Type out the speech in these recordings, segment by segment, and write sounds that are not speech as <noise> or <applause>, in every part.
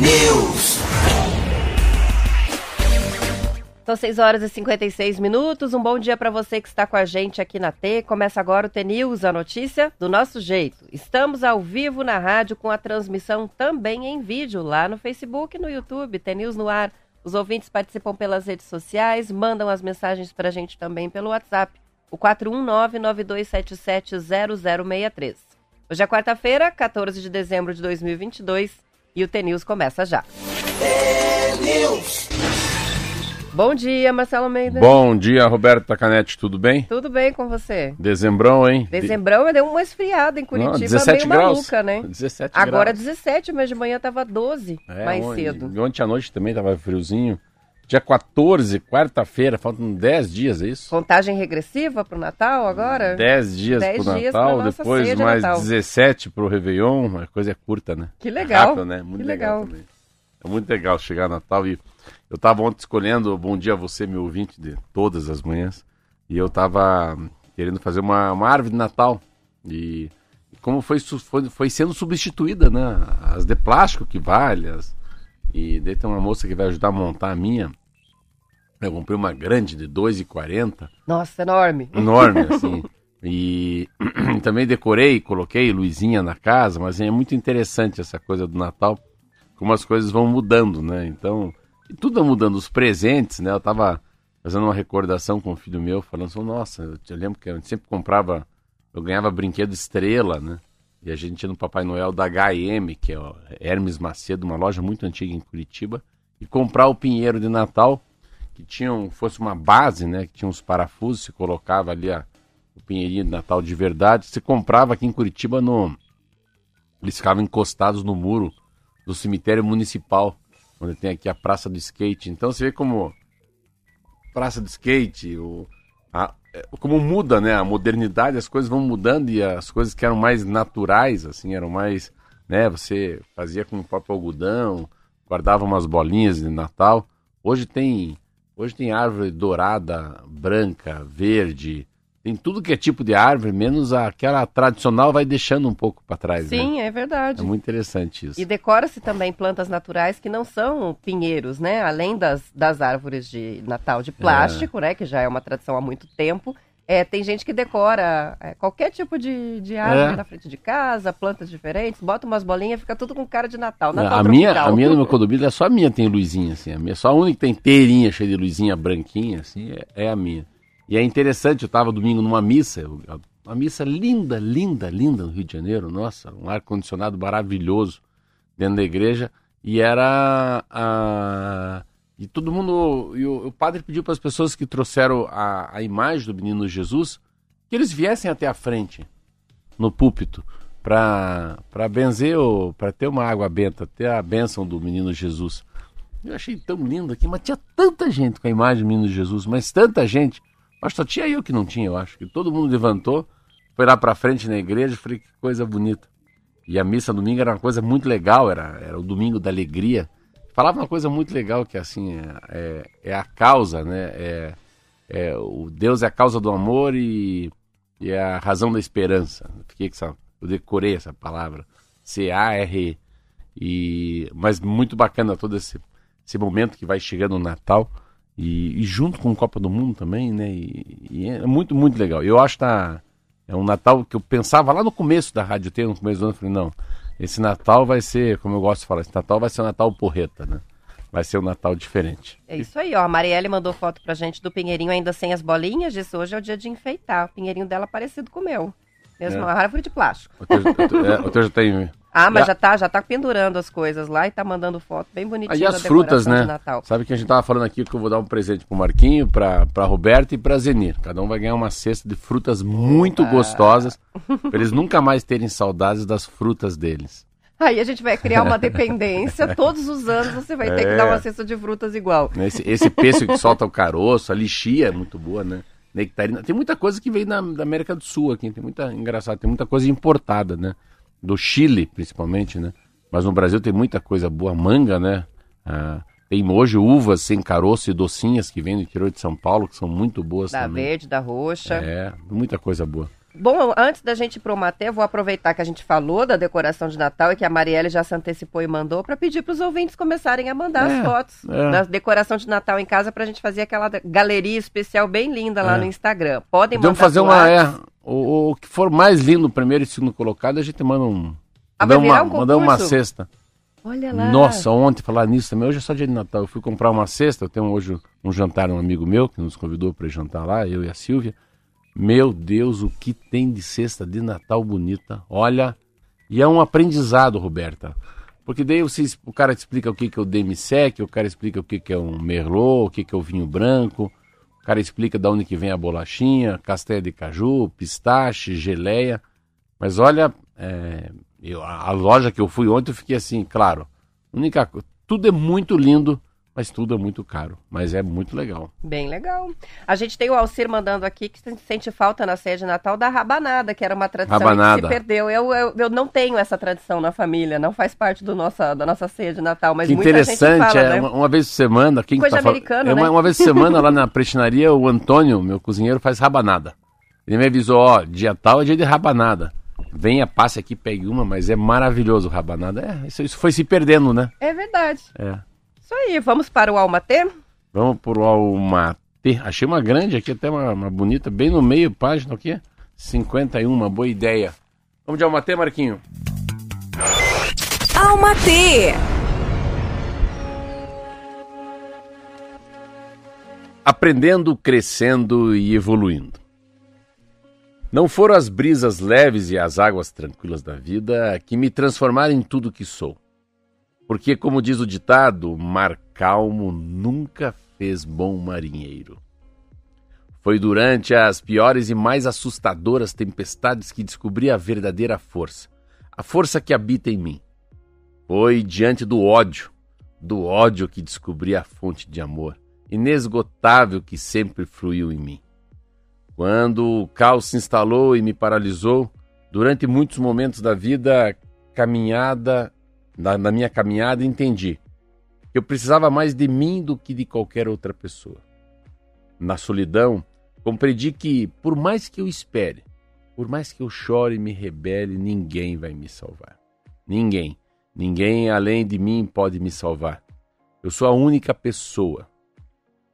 News. São 6 horas e 56 minutos. Um bom dia para você que está com a gente aqui na T. Começa agora o T-News, a notícia do nosso jeito. Estamos ao vivo na rádio com a transmissão também em vídeo lá no Facebook e no YouTube. T-News no ar. Os ouvintes participam pelas redes sociais, mandam as mensagens para a gente também pelo WhatsApp, o 419-9277-0063. Hoje é quarta-feira, 14 de dezembro de 2022 e o T-News começa já. Bom dia, Marcelo Almeida. Bom dia, Roberto Tacanete, tudo bem? Tudo bem com você? Dezembrão, hein? Dezembrão deu uma esfriada em Curitiba, Não, 17 meio graus. maluca, né? 17 Agora graus. 17, mas de manhã tava 12, É, mais ontem- cedo. Ontem à noite também tava friozinho. Dia 14, quarta-feira, faltam 10 dias, é isso? Contagem regressiva pro Natal agora? 10 dias 10 pro dias pra Natal, depois mais Natal. 17 pro Réveillon, a coisa é curta, né? Que legal. Rápido, né? Muito Que legal. legal. também. É muito legal chegar Natal e eu tava ontem escolhendo Bom Dia a Você, meu ouvinte, de todas as manhãs, e eu tava querendo fazer uma, uma árvore de Natal e como foi, foi, foi sendo substituída, né? As de plástico que vale, as, e daí tem uma moça que vai ajudar a montar a minha. Eu comprei uma grande de 2,40 Nossa, enorme. enorme, <laughs> assim. E <clears throat> também decorei, coloquei luzinha na casa, mas é muito interessante essa coisa do Natal, como as coisas vão mudando, né? Então, tudo mudando, os presentes, né? Eu tava fazendo uma recordação com o filho meu, falando assim, nossa, eu te lembro que a gente sempre comprava, eu ganhava brinquedo estrela, né? E a gente ia no Papai Noel da H&M, que é Hermes Macedo, uma loja muito antiga em Curitiba, e comprar o pinheiro de Natal, que tinha um, fosse uma base, né? Que tinha uns parafusos, se colocava ali a, o pinheirinho de Natal de verdade. Se comprava aqui em Curitiba no. Eles ficavam encostados no muro do cemitério municipal, onde tem aqui a Praça do Skate. Então você vê como Praça do Skate, o, a- é, como muda, né? A modernidade, as coisas vão mudando e as coisas que eram mais naturais, assim, eram mais, né? Você fazia com o próprio algodão, guardava umas bolinhas de Natal. Hoje tem, hoje tem árvore dourada, branca, verde, tem tudo que é tipo de árvore, menos aquela tradicional vai deixando um pouco para trás, né? Sim, é verdade. É muito interessante isso. E decora-se também plantas naturais que não são pinheiros, né? Além das, das árvores de Natal de plástico, né? Que já é uma tradição há muito tempo. É, tem gente que decora é, qualquer tipo de, de árvore É. na frente de casa, plantas diferentes, bota umas bolinhas, fica tudo com cara de Natal. Natal a minha, a minha no meu condomínio é só a minha tem luzinha assim, a minha só a única que tem inteirinha cheia de luzinha branquinha assim é, é a minha. E é interessante, eu estava domingo numa missa, uma missa linda, linda, linda no Rio de Janeiro, nossa, um ar condicionado maravilhoso dentro da igreja e era a e todo mundo e o, o padre pediu para as pessoas que trouxeram a, a imagem do menino Jesus que eles viessem até a frente no púlpito para benzer para ter uma água benta, ter a bênção do menino Jesus. Eu achei tão lindo aqui, mas tinha tanta gente com a imagem do menino Jesus, mas tanta gente. Mas só tinha eu que não tinha, eu acho. Que todo mundo levantou, foi lá para frente na igreja, falei que coisa bonita. E a missa domingo era uma coisa muito legal, era, era o domingo da alegria. Falava uma coisa muito legal que assim é, é, é a causa, né? É, é, o Deus é a causa do amor e, e é a razão da esperança. Fiquei com essa, eu decorei essa palavra, C-A-R-E. E mas muito bacana todo esse, esse momento que vai chegando o Natal e, e junto com o Copa do Mundo também, né? E, e é muito muito legal. Eu acho que tá é um Natal que eu pensava lá no começo da Rádio T, no começo do ano, eu falei, não, esse Natal vai ser, como eu gosto de falar, esse Natal vai ser um Natal porreta, né? Vai ser um Natal diferente. É isso aí, ó. A Marielle mandou foto pra gente do pinheirinho ainda sem as bolinhas. Disse hoje é o dia de enfeitar. O pinheirinho dela parecido com o meu. Mesmo É. uma árvore de plástico. O teu, o teu- é, o teu já tem. Ah, mas Já- já tá, já tá pendurando as coisas lá e tá mandando foto bem bonitinha Aí da as frutas, né? de Natal. Sabe que a gente tava falando aqui que eu vou dar um presente pro Marquinho, pra, pra Roberta e pra Zenir. Cada um vai ganhar uma cesta de frutas muito gostosas, pra eles nunca mais terem saudades das frutas deles. Aí a gente vai criar uma dependência. <laughs> Todos os anos você vai ter que É. dar uma cesta de frutas igual. Esse, esse pêssego que solta o caroço, a lixia é muito boa, né? Nectarina. Tem muita coisa que vem da, da América do Sul aqui. Tem muita, engraçado, tem muita coisa importada, né? Do Chile, principalmente, né? Mas no Brasil tem muita coisa boa. Manga, né? Ah, tem hoje uvas sem caroço e docinhas que vêm do interior de São Paulo, que são muito boas Da também. verde, da roxa. É, muita coisa boa. Bom, antes da gente ir pro Matê, vou aproveitar que a gente falou da decoração de Natal e que a Marielle já se antecipou e mandou para pedir para os ouvintes começarem a mandar É, as fotos é. da decoração de Natal em casa pra gente fazer aquela galeria especial bem linda lá É. no Instagram. Podem mandar Podemos fazer uma. É, o, o que for mais lindo, primeiro e segundo colocado, a gente manda um. Ah, Manda uma, um manda uma cesta. Olha lá. Nossa, ontem falar nisso também. Hoje é só dia de Natal. Eu fui comprar uma cesta. Eu tenho hoje um jantar, um amigo meu que nos convidou para jantar lá, eu e a Silvia. Meu Deus, o que tem de cesta de Natal bonita. Olha, e é um aprendizado, Roberta. Porque daí você, o cara te explica o que, que é o demi-sec, o cara explica o que, que é um merlot, o que, que é o vinho branco, o cara explica de onde que vem a bolachinha, castanha de caju, pistache, geleia. Mas olha, é, eu- a, loja que eu fui ontem, eu fiquei assim, claro, única tudo é muito lindo, mas tudo é muito caro. Mas é muito legal. Bem legal. A gente tem o Alcir mandando aqui que sente falta na ceia de Natal da rabanada, que era uma tradição que Rabanada. se perdeu. Eu, eu, eu não tenho essa tradição na família, não faz parte do nossa, da nossa ceia de Natal, mas que muita interessante, fala, é né? uma, uma vez por semana, quem que Coisa tá falando? americana, é uma, né? uma vez por semana lá na prestinaria, o Antônio, meu cozinheiro, faz rabanada. Ele me avisou, ó, dia tal é dia de rabanada. Venha, passe aqui, pegue uma, mas é maravilhoso o rabanada. É, isso, isso foi se perdendo, né? É verdade. É. Isso aí, vamos para o Almatê? Vamos por Almatê. Achei uma grande aqui, até uma, uma bonita, bem no meio, página aqui. 51, uma boa ideia. Vamos de Almatê, Marquinho? Alma T. Aprendendo, crescendo e evoluindo. Não foram as brisas leves e as águas tranquilas da vida que me transformaram em tudo que sou. Porque, como diz o ditado, mar calmo nunca fez bom marinheiro. Foi durante as piores e mais assustadoras tempestades que descobri a verdadeira força, a força que habita em mim. Foi diante do ódio, do ódio que descobri a fonte de amor, inesgotável que sempre fluiu em mim. Quando o caos se instalou e me paralisou, durante muitos momentos da vida, caminhada, na, na minha caminhada, entendi que eu precisava mais de mim do que de qualquer outra pessoa. Na solidão, compreendi que, por mais que eu espere, por mais que eu chore e me rebele, ninguém vai me salvar. Ninguém, ninguém além de mim pode me salvar. Eu sou a única pessoa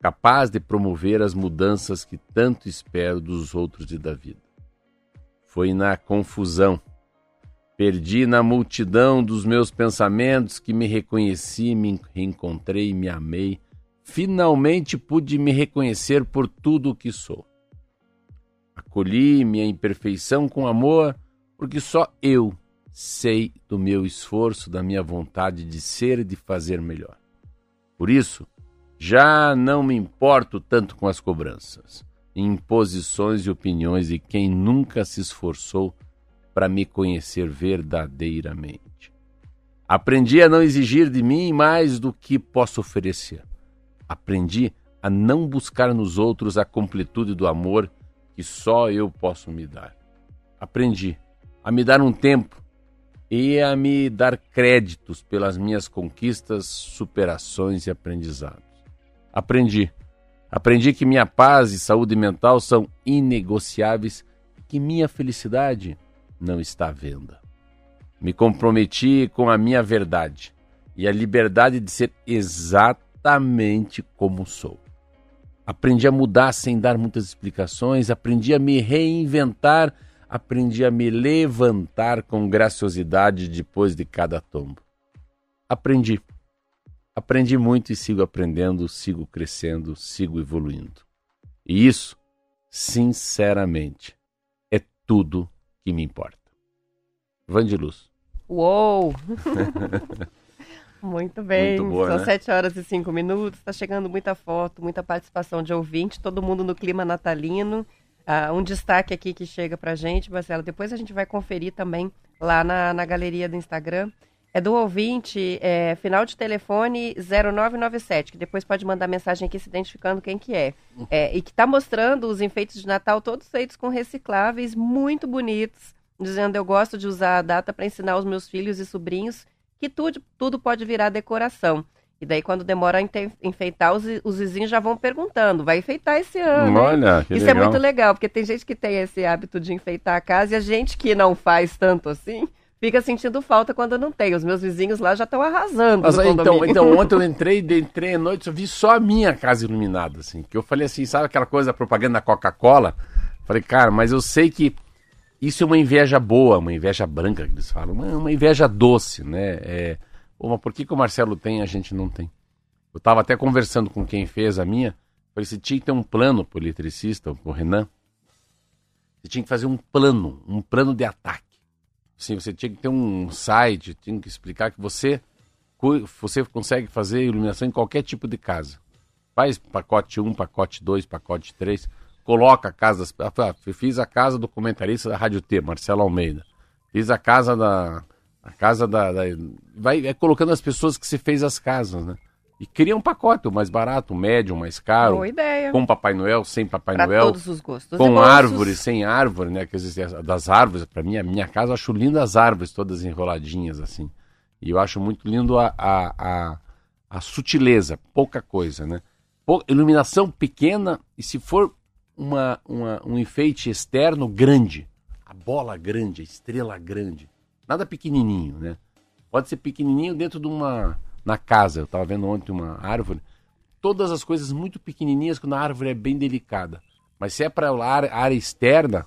capaz de promover as mudanças que tanto espero dos outros e da vida. Foi na confusão, perdi na multidão dos meus pensamentos que me reconheci, me reencontrei, me amei. Finalmente pude me reconhecer por tudo o que sou. Acolhi minha imperfeição com amor, porque só eu sei do meu esforço, da minha vontade de ser e de fazer melhor. Por isso, já não me importo tanto com as cobranças, imposições e opiniões de quem nunca se esforçou para me conhecer verdadeiramente. Aprendi a não exigir de mim mais do que posso oferecer. Aprendi a não buscar nos outros a completude do amor que só eu posso me dar. Aprendi a me dar um tempo e a me dar créditos pelas minhas conquistas, superações e aprendizados. Aprendi. Aprendi que minha paz e saúde mental são inegociáveis que minha felicidade não está à venda. Me comprometi com a minha verdade e a liberdade de ser exatamente como sou. Aprendi a mudar sem dar muitas explicações, aprendi a me reinventar, aprendi a me levantar com graciosidade depois de cada tombo. Aprendi. Aprendi muito e sigo aprendendo, sigo crescendo, sigo evoluindo. E isso, sinceramente, é tudo que me importa. Vandiluz. Uou! <laughs> Muito bem. Muito boa, São né? 7 horas e 5 minutos. Está chegando muita foto, muita participação de ouvinte, todo mundo no clima natalino. Ah, um destaque aqui que chega pra gente, Marcelo. Depois a gente vai conferir também lá na, na galeria do Instagram. É do ouvinte, é, final de telefone 0997, que depois pode mandar mensagem aqui se identificando quem que é. É, e que está mostrando os enfeites de Natal todos feitos com recicláveis, muito bonitos, dizendo eu gosto de usar a data para ensinar os meus filhos e sobrinhos que tudo, tudo pode virar decoração. E daí, quando demora a enfeitar, os, os vizinhos já vão perguntando: vai enfeitar esse ano? hein?" Olha, que Isso legal. é muito legal, porque tem gente que tem esse hábito de enfeitar a casa e a gente que não faz tanto assim fica sentindo falta quando não tem. Os meus vizinhos lá já estão arrasando. Mas então, então, ontem eu <laughs> entrei, entrei à noite, eu vi só a minha casa iluminada, assim. Que eu falei assim, sabe aquela coisa, a propaganda da Coca-Cola? Falei, cara, mas eu sei que isso é uma inveja boa, uma inveja branca que eles falam, uma, uma inveja doce, né? É, mas por que, que o Marcelo tem e a gente não tem? Eu tava até conversando com quem fez a minha, falei, você tinha que ter um plano pro eletricista, pro Renan. Você tinha que fazer um plano, um plano de ataque. Sim, você tinha que ter um site, tinha que explicar que você você consegue fazer iluminação em qualquer tipo de casa. Faz pacote 1, pacote 2, pacote 3, coloca a casa. Ah, Fiz a casa do comentarista da Rádio T, Marcelo Almeida. Fiz a casa da. A casa da. da- vai é colocando as pessoas que se fez as casas, né? E cria um pacote, o mais barato, o médio, o mais caro. Boa ideia. Com Papai Noel, sem Papai Para Noel todos os gostos. com árvore, sem árvore, né? Quer dizer, das árvores, para mim, a minha casa, eu acho lindo as árvores todas enroladinhas, assim. E eu acho muito lindo a, a, a, a sutileza, pouca coisa, né? Pou- iluminação pequena e se for uma, uma, um enfeite externo grande, a bola grande, a estrela grande, nada pequenininho, né? Pode ser pequenininho dentro de uma... na casa, eu estava vendo ontem uma árvore, todas as coisas muito pequenininhas quando a árvore é bem delicada. Mas se é para a área, área externa,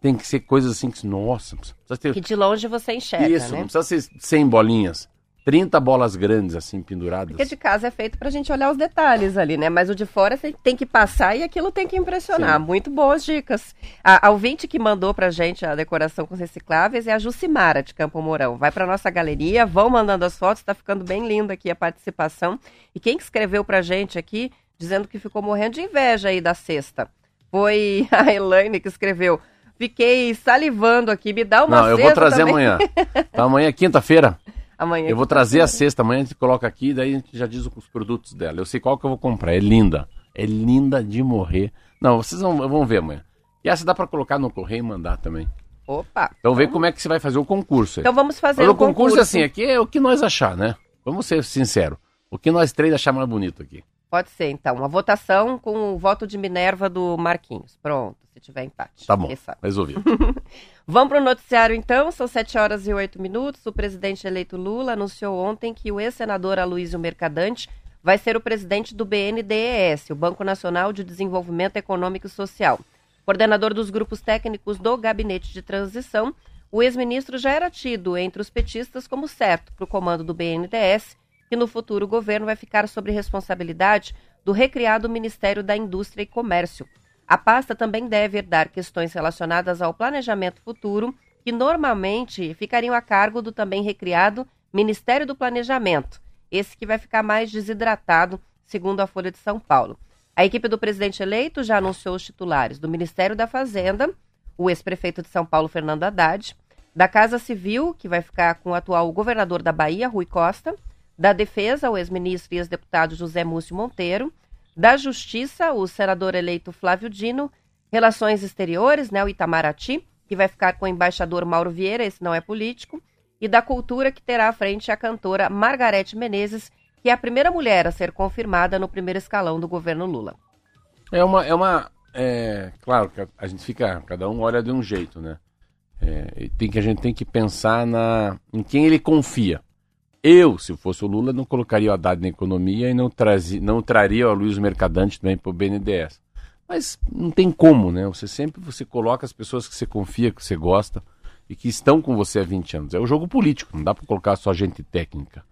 tem que ser coisas assim que, nossa, precisa ter Que de longe você enxerga, isso, né? não precisa ser 100 bolinhas, 30 bolas grandes assim penduradas. Porque de casa é feito pra gente olhar os detalhes ali, né? Mas o de fora tem que passar e aquilo tem que impressionar. Sim. Muito boas dicas. A, a ouvinte que mandou pra gente a decoração com recicláveis é a Jucimara, de Campo Mourão. Vai pra nossa galeria, vão mandando as fotos, tá ficando bem linda aqui a participação. E quem que escreveu pra gente aqui, dizendo que ficou morrendo de inveja aí da cesta, foi <laughs> a Elaine que escreveu. Fiquei salivando aqui, me dá uma Não, eu vou trazer também. amanhã. <laughs> Tá, amanhã é quinta-feira. Amanhã. Eu vou trazer a cesta amanhã, a gente coloca aqui, daí a gente já diz os produtos dela. Eu sei qual que eu vou comprar, é linda. É linda de morrer. Não, vocês vão, vão ver amanhã. E essa dá pra colocar no correio e mandar também. Opa. Então vê como é que você vai fazer o concurso. aí. Então vamos fazer Mas o o concurso, assim, aqui é o que nós achar, né? Vamos ser sinceros. O que nós três achar mais bonito aqui. Pode ser, então. Uma votação com o voto de Minerva do Marquinhos. Pronto, se tiver empate. Tá bom, resolvido. <laughs> Vamos para o noticiário, então. São 7 horas e 8 minutos. O presidente eleito Lula anunciou ontem que o ex-senador Aloysio Mercadante vai ser o presidente do BNDES, o Banco Nacional de Desenvolvimento Econômico e Social. Coordenador dos grupos técnicos do Gabinete de Transição, o ex-ministro já era tido entre os petistas como certo para o comando do BNDES, que no futuro governo vai ficar sob responsabilidade do recriado Ministério da Indústria e Comércio. A pasta também deve herdar questões relacionadas ao planejamento futuro, que normalmente ficariam a cargo do também recriado Ministério do Planejamento, esse que vai ficar mais desidratado, segundo a Folha de São Paulo. A equipe do presidente eleito já anunciou os titulares do Ministério da Fazenda, o ex-prefeito de São Paulo, Fernando Haddad, da Casa Civil, que vai ficar com o atual governador da Bahia, Rui Costa, da Defesa, o ex-ministro e ex-deputado José Múcio Monteiro, da Justiça, o senador eleito Flávio Dino, Relações Exteriores, né, o Itamaraty, que vai ficar com o embaixador Mauro Vieira, esse não é político, e da Cultura, que terá à frente a cantora Margarete Menezes, que é a primeira mulher a ser confirmada no primeiro escalão do governo Lula. É uma. É uma é, claro que a- gente fica. Cada um olha de um jeito, né? É, tem que, a gente tem que pensar na, em quem ele confia. Eu, se fosse o Lula, não colocaria o Haddad na economia e não, trazi, não traria o Luiz Mercadante também para o BNDES. Mas não tem como, né? Você sempre você coloca as pessoas que você confia, que você gosta e que estão com você há 20 anos. É o jogo político, não dá para colocar só gente técnica.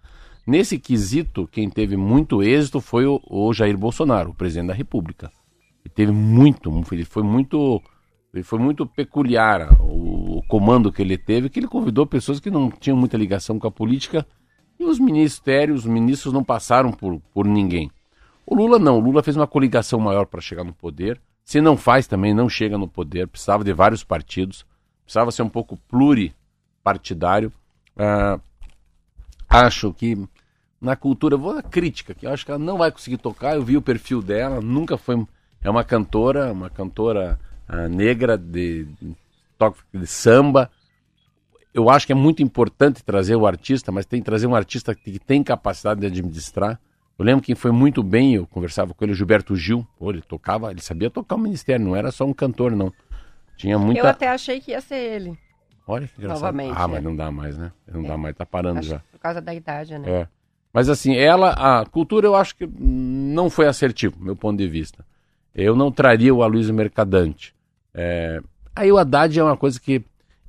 Nesse quesito, quem teve muito êxito foi o, o Jair Bolsonaro, o presidente da República. Ele teve muito, ele foi muito, ele foi muito peculiar o, o comando que ele teve, que ele convidou pessoas que não tinham muita ligação com a política e os ministérios, os ministros não passaram por, por ninguém. O Lula não, o Lula fez uma coligação maior para chegar no poder. Se não faz também, não chega no poder. Precisava de vários partidos, precisava ser um pouco pluripartidário. Ah, acho que na cultura, vou na crítica, que eu acho que ela não vai conseguir tocar. Eu vi o perfil dela, nunca foi. É uma cantora, uma cantora ah, negra de, de de samba. Eu acho que é muito importante trazer o artista, mas tem que trazer um artista que tem capacidade de administrar. Eu lembro que foi muito bem, eu conversava com ele, o Gilberto Gil. Pô, ele tocava, ele sabia tocar o ministério, não era só um cantor, não. Tinha muita. Eu até achei que ia ser ele. Olha que engraçado. Novamente, ah, é. mas não dá mais, né? Não dá mais, tá parando Acho já. por causa da idade, né? É. Mas assim, ela, a cultura eu acho que não foi assertivo, meu ponto de vista. Eu não traria o Aloysio Mercadante. É... Aí o Haddad é uma coisa que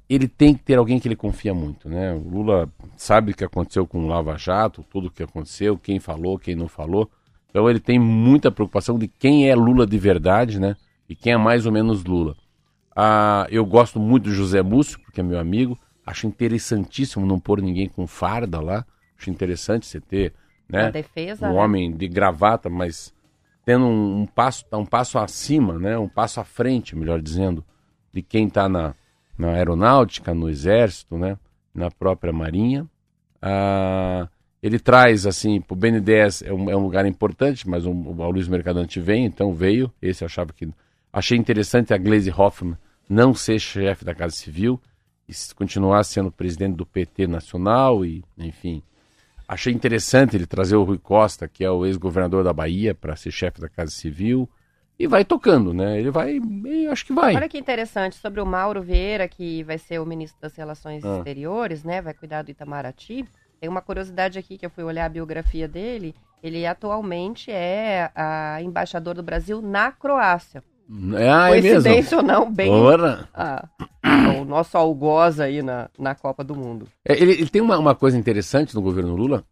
ele tem que ter alguém que ele confia muito, né? O Lula sabe o que aconteceu com o Lava Jato, tudo o que aconteceu, quem falou, quem não falou. Então ele tem muita preocupação de quem é Lula de verdade, né? E quem é mais ou menos Lula. Ah, eu gosto muito do José Múcio, porque é meu amigo. Acho interessantíssimo não pôr ninguém com farda lá. Acho interessante você ter, né? A defesa, um né? homem de gravata, mas tendo um, um passo, tá um passo acima, né? Um passo à frente, melhor dizendo, de quem está na, na aeronáutica, no exército, né? Na própria marinha. Ah, ele traz, assim, pro BNDES é um, é um lugar importante, mas um, o Luiz Mercadante vem, então veio. Esse eu achava que. Achei interessante a Glaze Hoffman não ser chefe da Casa Civil e continuar sendo presidente do PT nacional e, enfim. Achei interessante ele trazer o Rui Costa, que é o ex-governador da Bahia, para ser chefe da Casa Civil. E vai tocando, né? Ele vai. Eu acho que vai. Olha que interessante, sobre o Mauro Vieira, que vai ser o ministro das Relações Ah. Exteriores, né? Vai cuidar do Itamaraty. Tem uma curiosidade aqui que eu fui olhar a biografia dele. Ele atualmente é a embaixador do Brasil na Croácia. Ah, é mesmo. Coincidência ou não, bem Ora. ah, o nosso algoz aí na, na Copa do Mundo. É, ele, ele tem uma, uma coisa interessante no governo Lula,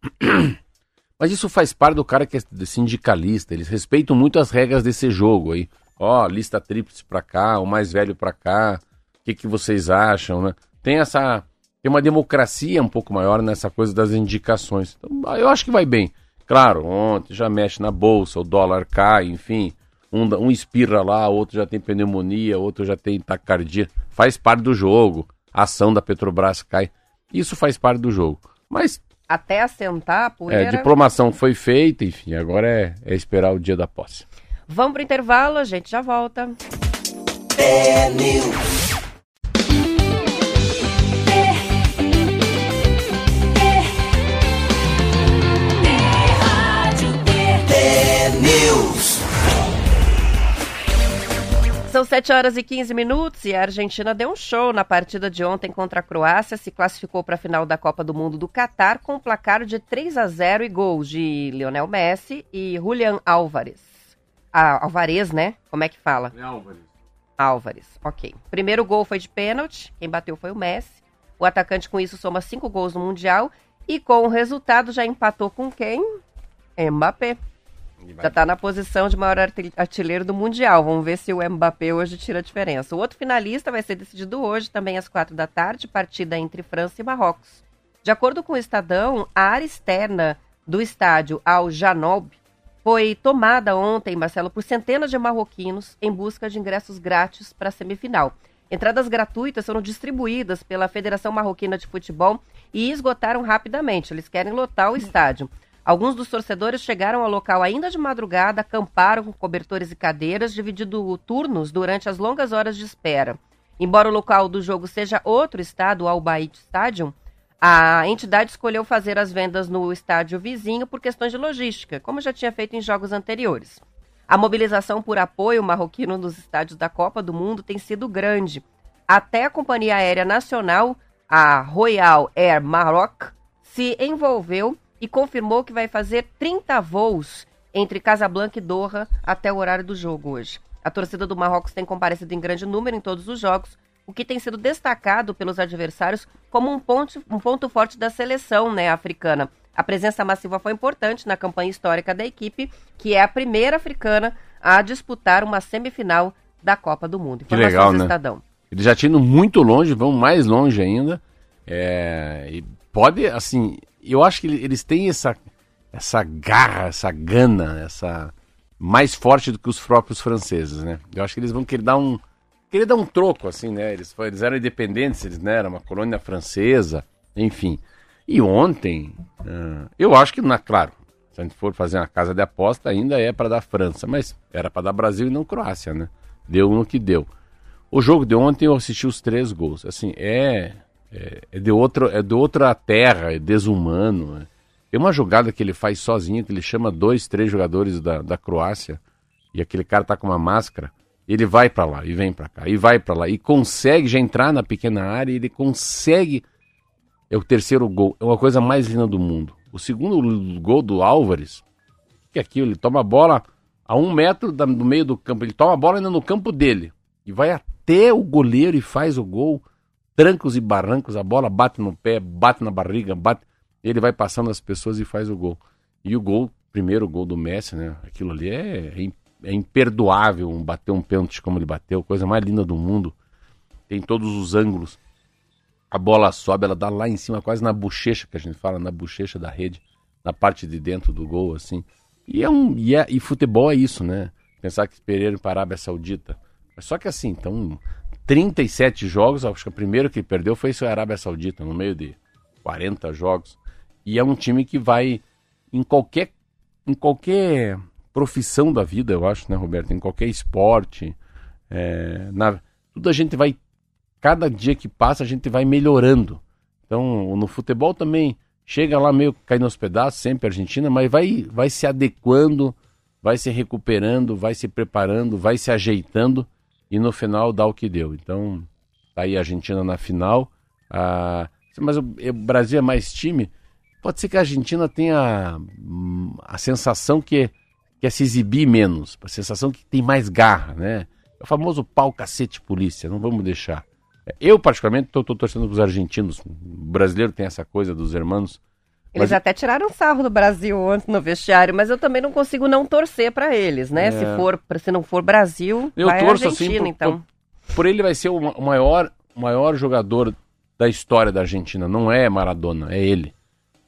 mas isso faz parte do cara que é sindicalista. Eles respeitam muito as regras desse jogo aí. Ó, lista tríplice pra cá, o mais velho pra cá. O que, que vocês acham, né? Tem essa. Tem uma democracia um pouco maior nessa coisa das indicações. Então, eu acho que vai bem. Claro, ontem já mexe na bolsa, o dólar cai, enfim. Um, um espirra lá, outro já tem pneumonia, outro já tem taquicardia. Faz parte do jogo. A ação da Petrobras cai. Isso faz parte do jogo. Mas Até assentar a é, poeira. diplomação foi feita, enfim, agora é, é esperar o dia da posse. Vamos pro intervalo, a gente já volta. News. São 7 horas e 15 minutos e a Argentina deu um show na partida de ontem contra a Croácia, se classificou para a final da Copa do Mundo do Catar com um placar de 3 a 0 e gols de Lionel Messi e Julian Álvares. Ah, Alvarez, né? Como é que fala? Álvares, ok. Primeiro gol foi de pênalti, quem bateu foi o Messi. O atacante com isso soma cinco gols no Mundial e com o resultado já empatou com quem? Mbappé. Já está na posição de maior artil- artilheiro do Mundial. Vamos ver se o Mbappé hoje tira a diferença. O outro finalista vai ser decidido hoje, também às quatro da tarde, partida entre França e Marrocos. De acordo com o Estadão, a área externa do estádio Al Janoub foi tomada ontem, Marcelo, por centenas de marroquinos em busca de ingressos grátis para a semifinal. Entradas gratuitas foram distribuídas pela Federação Marroquina de Futebol e esgotaram rapidamente. Eles querem lotar o estádio. Alguns dos torcedores chegaram ao local ainda de madrugada, acamparam com cobertores e cadeiras, dividindo turnos durante as longas horas de espera. Embora o local do jogo seja outro estado, o Al Bayt Stadium, a entidade escolheu fazer as vendas no estádio vizinho por questões de logística, como já tinha feito em jogos anteriores. A mobilização por apoio marroquino nos estádios da Copa do Mundo tem sido grande. Até a companhia aérea nacional, a Royal Air Maroc, se envolveu e confirmou que vai fazer 30 voos entre Casablanca e Doha até o horário do jogo hoje. A torcida do Marrocos tem comparecido em grande número em todos os jogos, o que tem sido destacado pelos adversários como um ponto, um ponto forte da seleção né, africana. A presença massiva foi importante na campanha histórica da equipe, que é a primeira africana a disputar uma semifinal da Copa do Mundo. Que legal, né? Estadão. Eles já tinham ido muito longe, vão mais longe ainda. É, e pode, assim, eu acho que eles têm essa, essa garra, essa gana, essa mais forte do que os próprios franceses, né? Eu acho que eles vão querer dar um querer dar um troco, assim, né? Eles, eles eram independentes, eles né, eram uma colônia francesa, enfim. E ontem, ah, eu acho que, na, claro, se a gente for fazer uma casa de aposta, ainda é para dar França, mas era para dar Brasil e não Croácia, né? Deu no que deu. O jogo de ontem eu assisti os três gols. Assim, é, é, é de outro, é de outra terra, é desumano. né? Tem uma jogada que ele faz sozinho, que ele chama dois, três jogadores da, da Croácia, e aquele cara tá com uma máscara, ele vai para lá e vem para cá, e vai para lá, e consegue já entrar na pequena área, ele consegue. É o terceiro gol, é uma coisa mais linda do mundo. O segundo gol do Álvares, que é aquilo, ele toma a bola a um metro do meio do campo, ele toma a bola ainda no campo dele, e vai até o goleiro e faz o gol, trancos e barrancos, a bola bate no pé, bate na barriga, bate. Ele vai passando as pessoas e faz o gol. E o gol, primeiro gol do Messi, né? Aquilo ali é, é, é imperdoável um bater um pênalti como ele bateu, coisa mais linda do mundo. Tem todos os ângulos. A bola sobe, ela dá lá em cima, quase na bochecha, que a gente fala, na bochecha da rede, na parte de dentro do gol, assim. E, é um, e, é, e futebol é isso, né? Pensar que perderam para a Arábia Saudita. Mas só que assim, então, 37 jogos, acho que o primeiro que perdeu foi isso a Arábia Saudita, no meio de 40 jogos. E é um time que vai em qualquer, em qualquer profissão da vida, eu acho, né, Roberto? Em qualquer esporte. É, na, tudo a gente vai. Cada dia que passa, a gente vai melhorando. Então, no futebol também, chega lá meio caindo aos pedaços, sempre Argentina, mas vai, vai se adequando, vai se recuperando, vai se preparando, vai se ajeitando e no final dá o que deu. Então, tá aí a Argentina na final. Ah, mas o, Brasil é mais time. Pode ser que a Argentina tenha hum, a sensação que quer se exibir menos, a sensação que tem mais garra, né? É o famoso pau cacete polícia, não vamos deixar. Eu, particularmente, estou torcendo para os argentinos. O brasileiro tem essa coisa dos irmãos. Eles Mas- até tiraram sarro do Brasil ontem no vestiário, mas eu também não consigo não torcer para eles, né? É. Se for, se não for Brasil, Eu vai torço Argentina, assim por, então. por, por ele vai ser o ma- o maior, maior jogador da história da Argentina. Não é Maradona, é ele.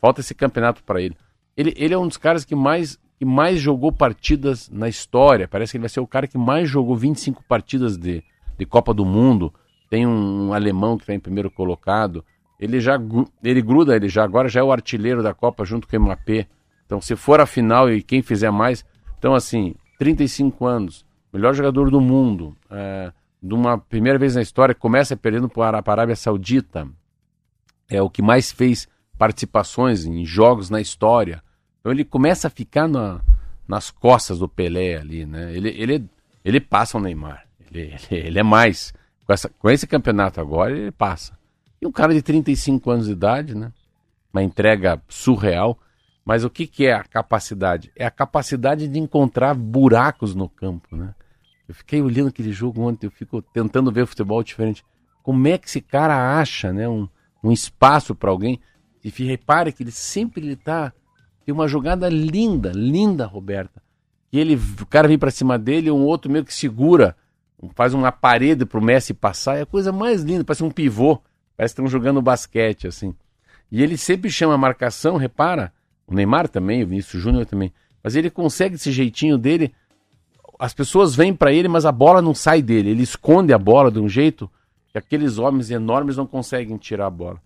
Falta esse campeonato para ele. ele. Ele é um dos caras que mais, que mais jogou partidas na história. Parece que ele vai ser o cara que mais jogou 25 partidas de, de Copa do Mundo. Tem um, alemão que está em primeiro colocado. Ele já ele gruda, ele já agora já é o artilheiro da Copa junto com o MAP. Então, se for a final e quem fizer mais, então assim, 35 anos, melhor jogador do mundo, é, de uma primeira vez na história, começa perdendo para a Arábia Saudita, é o que mais fez participações em jogos na história. Então ele começa a ficar na- nas costas do Pelé ali, né? Ele, ele, ele passa o Neymar. Ele, ele, ele é mais. Com, essa, com esse campeonato agora, ele passa. E um cara de 35 anos de idade, né? Uma entrega surreal. Mas o que, que é a capacidade? É a capacidade de encontrar buracos no campo, né? Eu fiquei olhando aquele jogo ontem, eu fico tentando ver futebol diferente. Como é que esse cara acha, né, um, um espaço para alguém? E repare que ele sempre ele tá tem uma jogada linda, linda, Roberta. E ele, o cara vem para cima dele, um outro meio que segura, faz uma parede pro Messi passar, é a coisa mais linda, parece um pivô, parece que estão jogando basquete assim. E ele sempre chama a marcação, repara, o Neymar também, o Vinícius Júnior também, mas ele consegue esse jeitinho dele as pessoas vêm para ele, mas a bola não sai dele. Ele esconde a bola de um jeito que aqueles homens enormes não conseguem tirar a bola.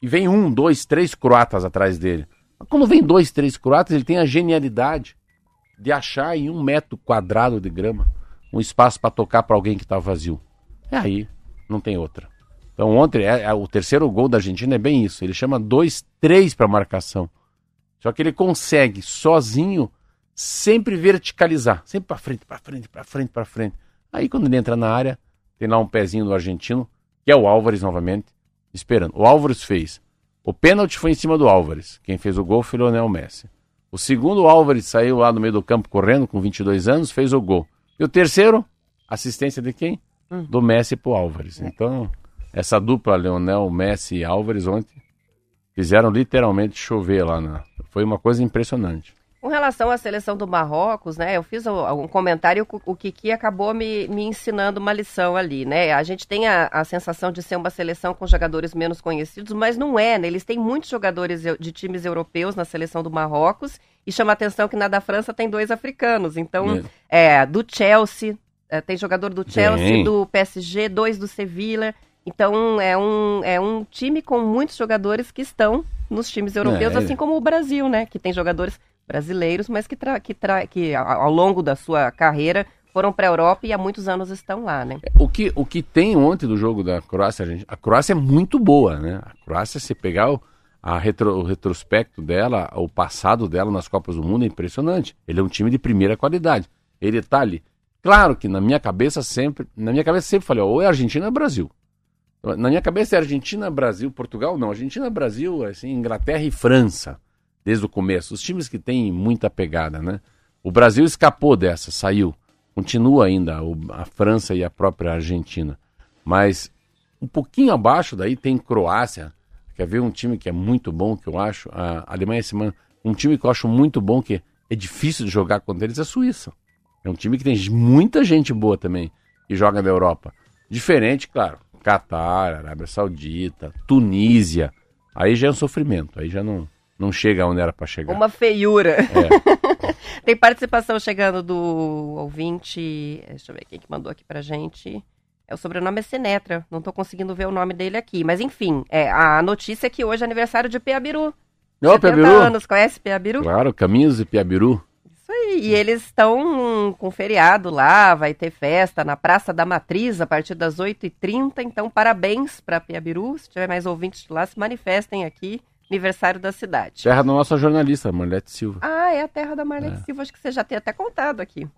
E vem um, dois, três croatas atrás dele. Mas quando vem dois, três croatas, ele tem a genialidade de achar em um metro quadrado de grama um espaço para tocar para alguém que está vazio. É aí, não tem outra. Então ontem, é, é, o terceiro gol da Argentina é bem isso. Ele chama dois, três para marcação. Só que ele consegue sozinho sempre verticalizar, sempre para frente, para frente, para frente, para frente. Aí quando ele entra na área, tem lá um pezinho do argentino, que é o Álvares novamente, esperando. O Álvares fez. O pênalti foi em cima do Álvares. Quem fez o gol foi o Leonel Messi. O segundo, o Álvares saiu lá no meio do campo correndo com 22 anos, fez o gol. E o terceiro, assistência de quem? Do Messi pro Álvares. Então, essa dupla Leonel, Messi e Álvares ontem fizeram literalmente chover lá. Na... Foi uma coisa impressionante. Com relação à seleção do Marrocos, né? Eu fiz um comentário, o- o Kiki acabou me, me ensinando uma lição ali, né? A gente tem a, a sensação de ser uma seleção com jogadores menos conhecidos, mas não é, né? Eles têm muitos jogadores de times europeus na seleção do Marrocos e chama a atenção que na da França tem dois africanos. Então, é, do Chelsea, é, tem jogador do Chelsea, Tem. do PSG, dois do Sevilla. Então, é um, é um time com muitos jogadores que estão nos times europeus, É. assim como o Brasil, né? Que tem jogadores brasileiros, mas que, tra que, tra que ao longo da sua carreira foram para a Europa e há muitos anos estão lá, né? O que, o que tem ontem do jogo da Croácia, gente, a Croácia é muito boa, né? A Croácia, se pegar o, a retro, o retrospecto dela, o passado dela nas Copas do Mundo é impressionante. Ele é um time de primeira qualidade. Ele tá ali. Claro que na minha cabeça sempre, na minha cabeça sempre falei, ó, ou é Argentina ou é Brasil. Na minha cabeça é Argentina, Brasil, Portugal, não. Argentina, Brasil, assim, Inglaterra e França, desde o começo. Os times que têm muita pegada, né? O Brasil escapou dessa, saiu. Continua ainda a França e a própria Argentina. Mas um pouquinho abaixo daí tem Croácia. Quer ver um time que é muito bom, que eu acho? A Alemanha semana. Um time que eu acho muito bom, que é difícil de jogar contra eles, é a Suíça. É um time que tem muita gente boa também, que joga na Europa. Diferente, claro. Catar, Arábia Saudita, Tunísia. Aí já é um sofrimento, aí já não, não chega onde era para chegar. Uma feiura. É. <laughs> Tem participação chegando do ouvinte. Deixa eu ver quem que mandou aqui pra gente. É, o sobrenome é Senetra. Não tô conseguindo ver o nome dele aqui. Mas enfim, é, a notícia é que hoje é aniversário de Peabiru. Ô, 70 Peabiru. anos. Conhece Peabiru? Claro, Caminhos de Piabiru. Isso aí. E eles estão com feriado lá, vai ter festa na Praça da Matriz a partir das 8h30. Então, parabéns para Piabiru. Se tiver mais ouvintes de lá, se manifestem aqui. Aniversário da cidade. Terra da nossa jornalista, Marlete Silva. Ah, é a terra da Marlene Silva. Acho que você já tem até contado aqui.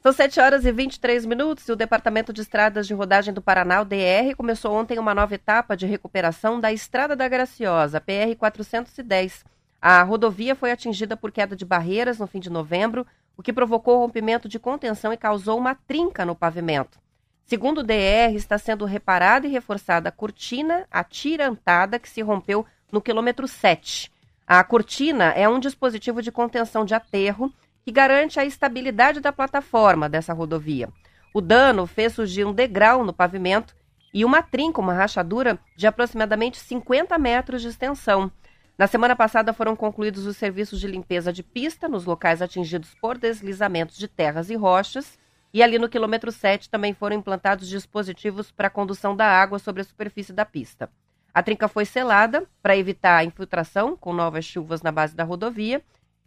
São 7 horas e 23 minutos e o Departamento de Estradas de Rodagem do Paraná, o DR, começou ontem uma nova etapa de recuperação da Estrada da Graciosa, PR 410. A rodovia foi atingida por queda de barreiras no fim de novembro, o que provocou rompimento de contenção e causou uma trinca no pavimento. Segundo o DR, está sendo reparada e reforçada a cortina atirantada que se rompeu no quilômetro 7. A cortina é um dispositivo de contenção de aterro que garante a estabilidade da plataforma dessa rodovia. O dano fez surgir um degrau no pavimento e uma trinca, uma rachadura de aproximadamente 50 metros de extensão. Na semana passada foram concluídos os serviços de limpeza de pista nos locais atingidos por deslizamentos de terras e rochas. E ali no quilômetro 7 também foram implantados dispositivos para condução da água sobre a superfície da pista. A trinca foi selada para evitar a infiltração com novas chuvas na base da rodovia.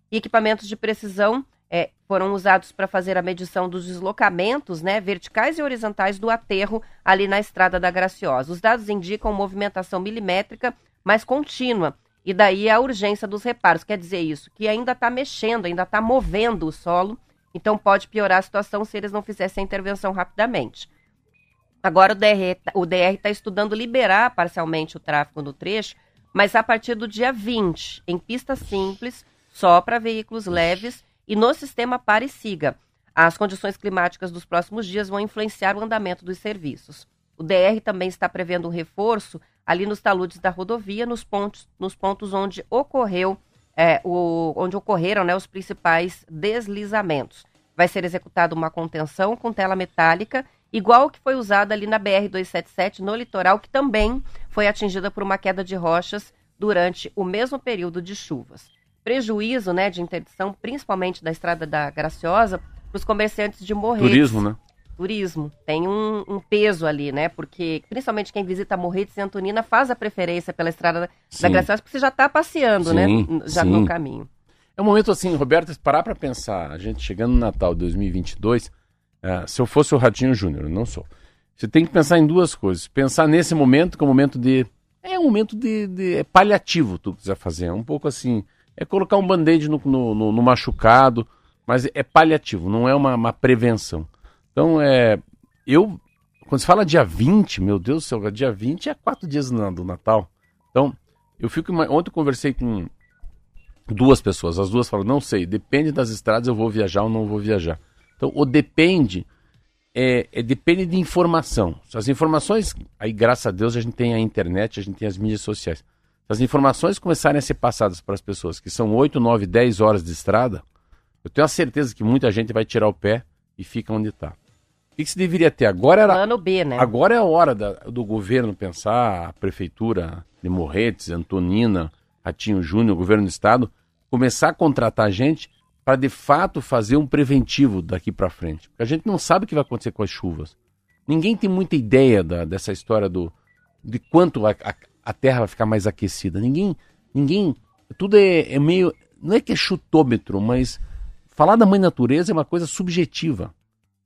E equipamentos de precisão é, foram usados para fazer a medição dos deslocamentos né, verticais e horizontais do aterro ali na estrada da Graciosa. Os dados indicam movimentação milimétrica, mas contínua. E daí a urgência dos reparos. Quer dizer isso, que ainda está mexendo, ainda está movendo o solo. Então pode piorar a situação se eles não fizessem a intervenção rapidamente. Agora o DR o DR está estudando liberar parcialmente o tráfego no trecho, mas a partir do dia 20, em pista simples, só para veículos leves e no sistema pare e siga. As condições climáticas dos próximos dias vão influenciar o andamento dos serviços. O DR também está prevendo um reforço ali nos taludes da rodovia, nos pontos, nos pontos onde ocorreu, é, o, onde ocorreram né, os principais deslizamentos. Vai ser executada uma contenção com tela metálica, igual que foi usada ali na BR-277, no litoral, que também foi atingida por uma queda de rochas durante o mesmo período de chuvas. Prejuízo né, de interdição, principalmente da Estrada da Graciosa, para os comerciantes de Morretes. Turismo, né? Turismo. Tem um, um, peso ali, né? Porque, principalmente quem visita Morretes e Antonina faz a preferência pela Estrada da, da Graciosa, porque você já está passeando, Sim, né? Já sim. no caminho. É um momento assim, Roberto, parar para pensar, a gente chegando no Natal de 2022, eh, se eu fosse o Ratinho Júnior, não sou. Você tem que pensar em duas coisas. Pensar nesse momento, que é um momento de. É um momento de. de é paliativo, tu quiser fazer. É um pouco assim. É colocar um band-aid no, no, no- no machucado, mas é paliativo, não é uma, uma prevenção. Então, é. Eu. Quando se fala dia 20, meu Deus do céu, dia 20 é quatro dias do Natal. Então, eu fico. Ontem eu conversei com duas pessoas. As duas falam, não sei, depende das estradas, eu vou viajar ou não vou viajar. Então, o depende é, é- depende de informação. As informações, aí graças a Deus a gente tem a internet, a gente tem as mídias sociais. As informações começarem a ser passadas para as pessoas, que são 8, 9, 10 horas de estrada, eu tenho a certeza que muita gente vai tirar o pé e fica onde está. O que, que se deveria ter? Agora era, Plano B, né? Agora é a hora da- do governo pensar, a prefeitura de Morretes, Antonina, Ratinho Júnior, o governo do estado, começar a contratar gente para de fato fazer um preventivo daqui para frente. Porque a gente não sabe o que vai acontecer com as chuvas. Ninguém tem muita ideia da- dessa história do de quanto a, a- a terra vai ficar mais aquecida. Ninguém, ninguém, tudo é, é meio, não é que é chutômetro, mas falar da mãe natureza é uma coisa subjetiva.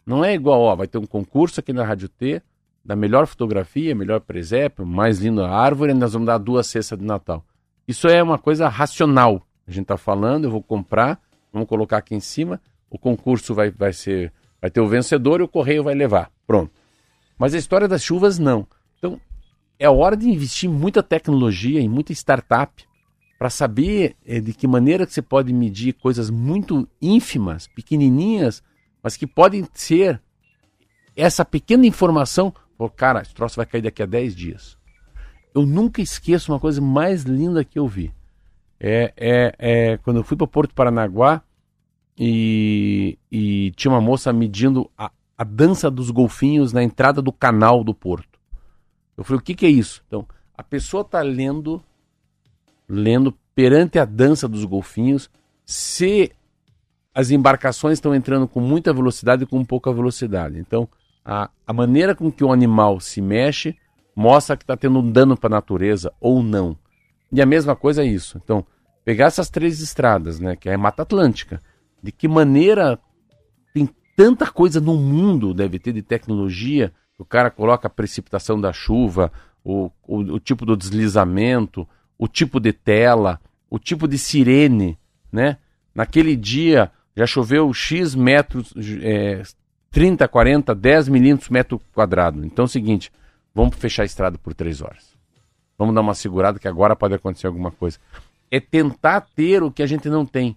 Não é igual, ó, vai ter um concurso aqui na Rádio T, da melhor fotografia, melhor presépio, mais linda árvore, e nós vamos dar duas cestas de Natal. Isso é uma coisa racional. A gente está falando, eu vou comprar, vamos colocar aqui em cima, o concurso vai, vai ser, vai ter o vencedor e o correio vai levar. Pronto. Mas a história das chuvas não. Então, é hora de investir muita tecnologia em muita startup para saber eh, de que maneira que você pode medir coisas muito ínfimas, pequenininhas, mas que podem ser essa pequena informação. Cara, esse troço vai cair daqui a 10 dias. Eu nunca esqueço uma coisa mais linda que eu vi. É, é, é quando eu fui para Porto Paranaguá e, e tinha uma moça medindo a, a dança dos golfinhos na entrada do canal do porto. Eu falei, o que, que é isso? Então, a pessoa está lendo, lendo perante a dança dos golfinhos, se as embarcações estão entrando com muita velocidade e com pouca velocidade. Então, a, a maneira com que o animal se mexe mostra que está tendo um dano para a natureza ou não. E a mesma coisa é isso. Então, pegar essas três estradas, né, que é a Mata Atlântica, de que maneira tanta coisa no mundo deve ter de tecnologia. O cara coloca a precipitação da chuva, o, o, o tipo do deslizamento, o tipo de tela, o tipo de sirene, né? Naquele dia já choveu X metros, é, 30, 40, 10 milímetros metro quadrado. Então é o seguinte, vamos fechar a estrada por três horas. Vamos dar uma segurada que agora pode acontecer alguma coisa. É tentar ter o que a gente não tem,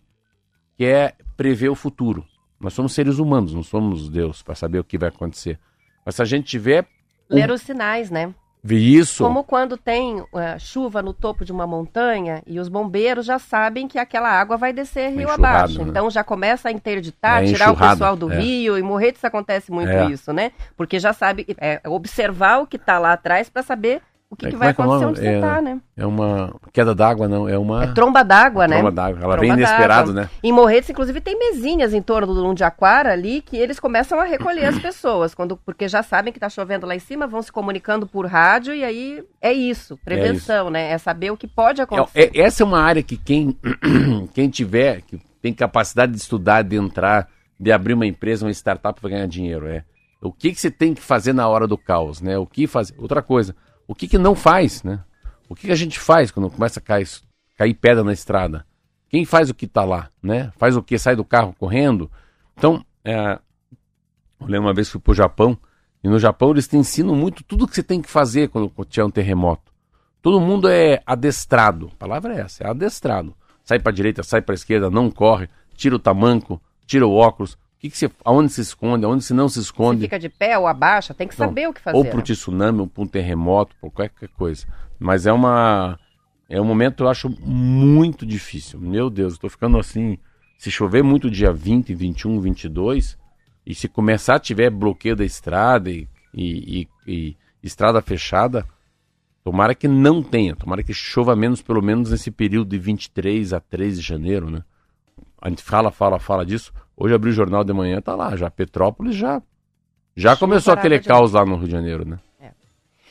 que é prever o futuro. Nós somos seres humanos, não somos Deus para saber o que vai acontecer. Mas se a gente tiver. Ler os sinais, né? Ver isso. Como quando tem uh, chuva no topo de uma montanha e os bombeiros já sabem que aquela água vai descer rio abaixo. Né? Então já começa a interditar, é tirar o pessoal do é. rio. E Morretes acontece muito é. isso, né? Porque já sabe é, observar o que está lá atrás para saber o que, é, que vai é acontecer onde é, você tá, né? É uma queda d'água, não, é uma... É tromba d'água, né? Tromba d'água, ela tromba vem inesperado, né? Em Morretes, inclusive, tem mesinhas em torno do Lundiaquara ali que eles começam a recolher as pessoas, quando, porque já sabem que tá chovendo lá em cima, vão se comunicando por rádio e aí é isso, prevenção, é isso. né? É saber o que pode acontecer. É, essa é uma área que quem, <clears throat> quem tiver, que tem capacidade de estudar, de entrar, de abrir uma empresa, uma startup para ganhar dinheiro, é o que, que você tem que fazer na hora do caos, né? O que fazer? Outra coisa, o que, que não faz, né? O que, que a gente faz quando começa a cair, cair pedra na estrada? Quem faz o que está lá, né? Faz o que? Sai do carro correndo? Então, é, eu lembro uma vez que fui para o Japão, e no Japão eles te ensinam muito tudo que você tem que fazer quando tiver um terremoto. Todo mundo é adestrado. A palavra é essa, é adestrado. Sai para a direita, sai para a esquerda, não corre, tira o tamanco, tira o óculos, que, que você, aonde se esconde, aonde se não se esconde. Você fica de pé ou abaixa, tem que saber não, o que fazer. Ou para o tsunami, ou para um terremoto, por qualquer coisa. Mas é uma. É um momento, eu acho, muito difícil. Meu Deus, estou ficando assim. Se chover muito dia 20, 21, 22, e se começar a tiver bloqueio da estrada e, e, e, e estrada fechada, tomara que não tenha. Tomara que chova menos, pelo menos nesse período de 23 a 3 de janeiro, né? A gente fala, fala, fala disso. Hoje abri o jornal de manhã, tá lá, já Petrópolis já já começou aquele caos lá no Rio de Janeiro, né? É.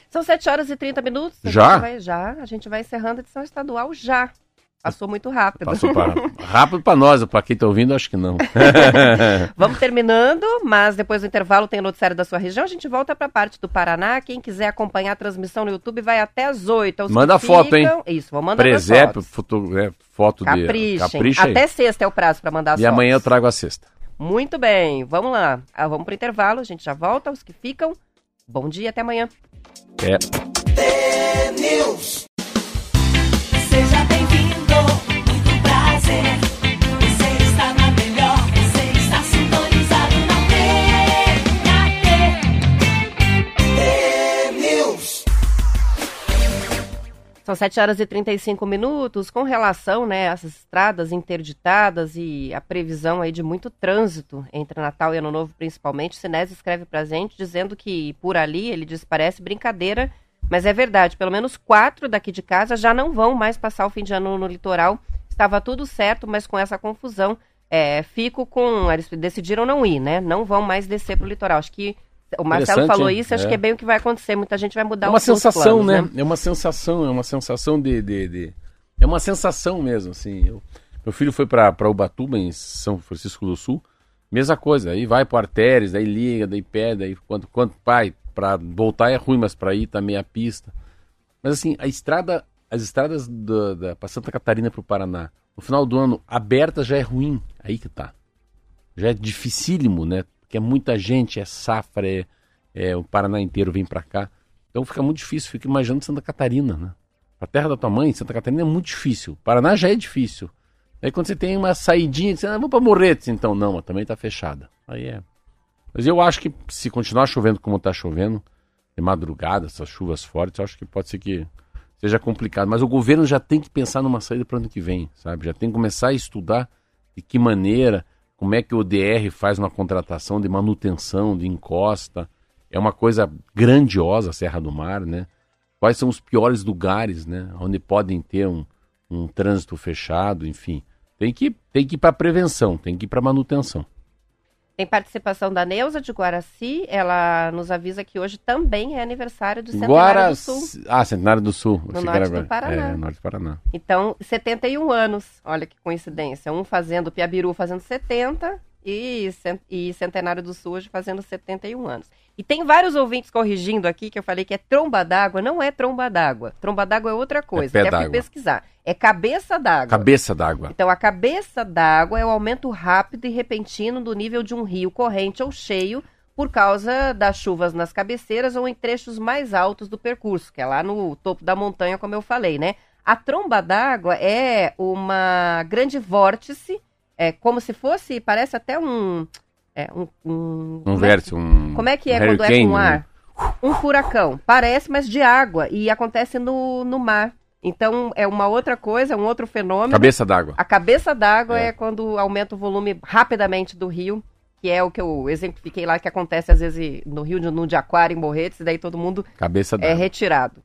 São 7 horas e 30 minutos. Já? Vai, já, a gente vai encerrando a edição estadual já. Passou muito rápido. Passou para, rápido para nós, para quem está ouvindo, acho que não. <laughs> Vamos terminando, mas depois do intervalo tem o noticiário da sua região. A gente volta para a parte do Paraná. Quem quiser acompanhar a transmissão no YouTube vai até as 8. Manda foto, hein? Isso, vou mandar Presépio, foto, é, foto Caprichem. de... Capricha Até sexta é o prazo para mandar as E fotos. amanhã eu trago a sexta. Muito bem, vamos lá. Ah, vamos para o intervalo, a gente já volta. Os que ficam, bom dia, até amanhã. É. São 7 horas e 35 minutos. Com relação né, a essas estradas interditadas e a previsão aí de muito trânsito entre Natal e Ano Novo, principalmente, o Sinésio escreve pra gente dizendo que por ali, ele diz, parece brincadeira, mas é verdade. Pelo menos quatro daqui de casa já não vão mais passar o fim de ano no litoral. Estava tudo certo, mas com essa confusão, é, fico com. Eles decidiram não ir, né? Não vão mais descer para o litoral. Acho que o Marcelo falou isso, acho é. que é bem o que vai acontecer. Muita gente vai mudar é uma sensação, planos, né? né? É uma sensação, é uma sensação de, de, de... é uma sensação mesmo, assim. Eu... meu filho foi para Ubatuba em São Francisco do Sul Mesma coisa, aí vai pro artérias, daí liga, daí pede, aí quanto, quanto pai, pra voltar é ruim, mas pra ir tá meia pista. Mas assim, a estrada, as estradas do, da, pra Santa Catarina pro Paraná, no final do ano, aberta já é ruim, aí que tá. Já é dificílimo, né? Porque é muita gente, é safra, é, é o Paraná inteiro vem pra cá. Então fica muito difícil, fica imaginando Santa Catarina, né? A terra da tua mãe, Santa Catarina, é muito difícil. Paraná já é difícil. Aí quando você tem uma saidinha, você ah, vamos pra Morretes, então não, também tá fechada. Aí é. Mas eu acho que se continuar chovendo como tá chovendo, de madrugada, essas chuvas fortes, eu acho que pode ser que seja complicado. Mas o governo já tem que pensar numa saída para ano que vem, sabe? Já tem que começar a estudar de que maneira, como é que o DR faz uma contratação de manutenção, de encosta. É uma coisa grandiosa a Serra do Mar, né? Quais são os piores lugares, né? Onde podem ter um, um trânsito fechado, enfim. Tem que, tem que ir para prevenção, tem que ir para manutenção. Tem participação da Neuza de Guaraci, ela nos avisa que hoje também é aniversário do Centenário Guaraci... do Sul. Ah, Centenário do Sul. No norte do Paraná. É, norte do Paraná. Então, 71 anos, olha que coincidência. Um fazendo, Piabiru fazendo 70 e, e Centenário do Sul hoje fazendo 71 anos. E tem vários ouvintes corrigindo aqui que eu falei que é tromba d'água. Não é tromba d'água. Tromba d'água é outra coisa. É pé pesquisar. É cabeça d'água. Cabeça d'água. Então, a cabeça d'água é o aumento rápido e repentino do nível de um rio corrente ou cheio por causa das chuvas nas cabeceiras ou em trechos mais altos do percurso, que é lá no topo da montanha, como eu falei, né? A tromba d'água é uma grande vórtice, é como se fosse, parece até um é, um. Um, um vértice, é um. Como é que é quando é com ar? Um furacão. Parece, mas de água. E acontece no, no mar. Então é uma outra coisa, um outro fenômeno. Cabeça d'água. A cabeça d'água é. é. quando aumenta o volume rapidamente do rio, que é o que eu exemplifiquei lá, que acontece às vezes no rio de, no de Aquário, em Morretes, e daí todo mundo cabeça é retirado.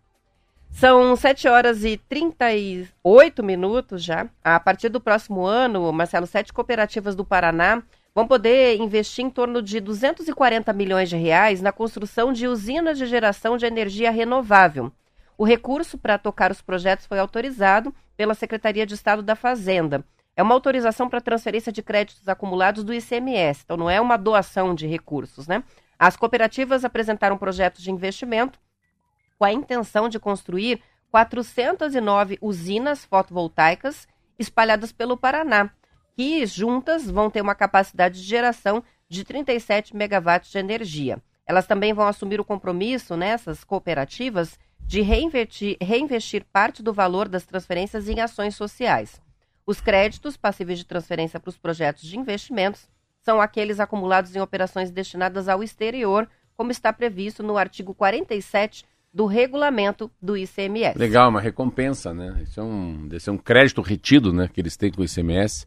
São 7 horas e 38 minutos já. A partir do próximo ano, Marcelo, sete cooperativas do Paraná vão poder investir em torno de 240 milhões de reais na construção de usinas de geração de energia renovável. O recurso para tocar os projetos foi autorizado pela Secretaria de Estado da Fazenda. É uma autorização para transferência de créditos acumulados do ICMS, então não é uma doação de recursos, né? As cooperativas apresentaram projetos de investimento com a intenção de construir 409 usinas fotovoltaicas espalhadas pelo Paraná que juntas vão ter uma capacidade de geração de 37 megawatts de energia. Elas também vão assumir o compromisso nessas cooperativas de reinvestir, reinvestir parte do valor das transferências em ações sociais. Os créditos passíveis de transferência para os projetos de investimentos são aqueles acumulados em operações destinadas ao exterior, como está previsto no artigo 47 do regulamento do ICMS. Legal, uma recompensa, né? Isso é um, esse é um crédito retido, né, que eles têm com o ICMS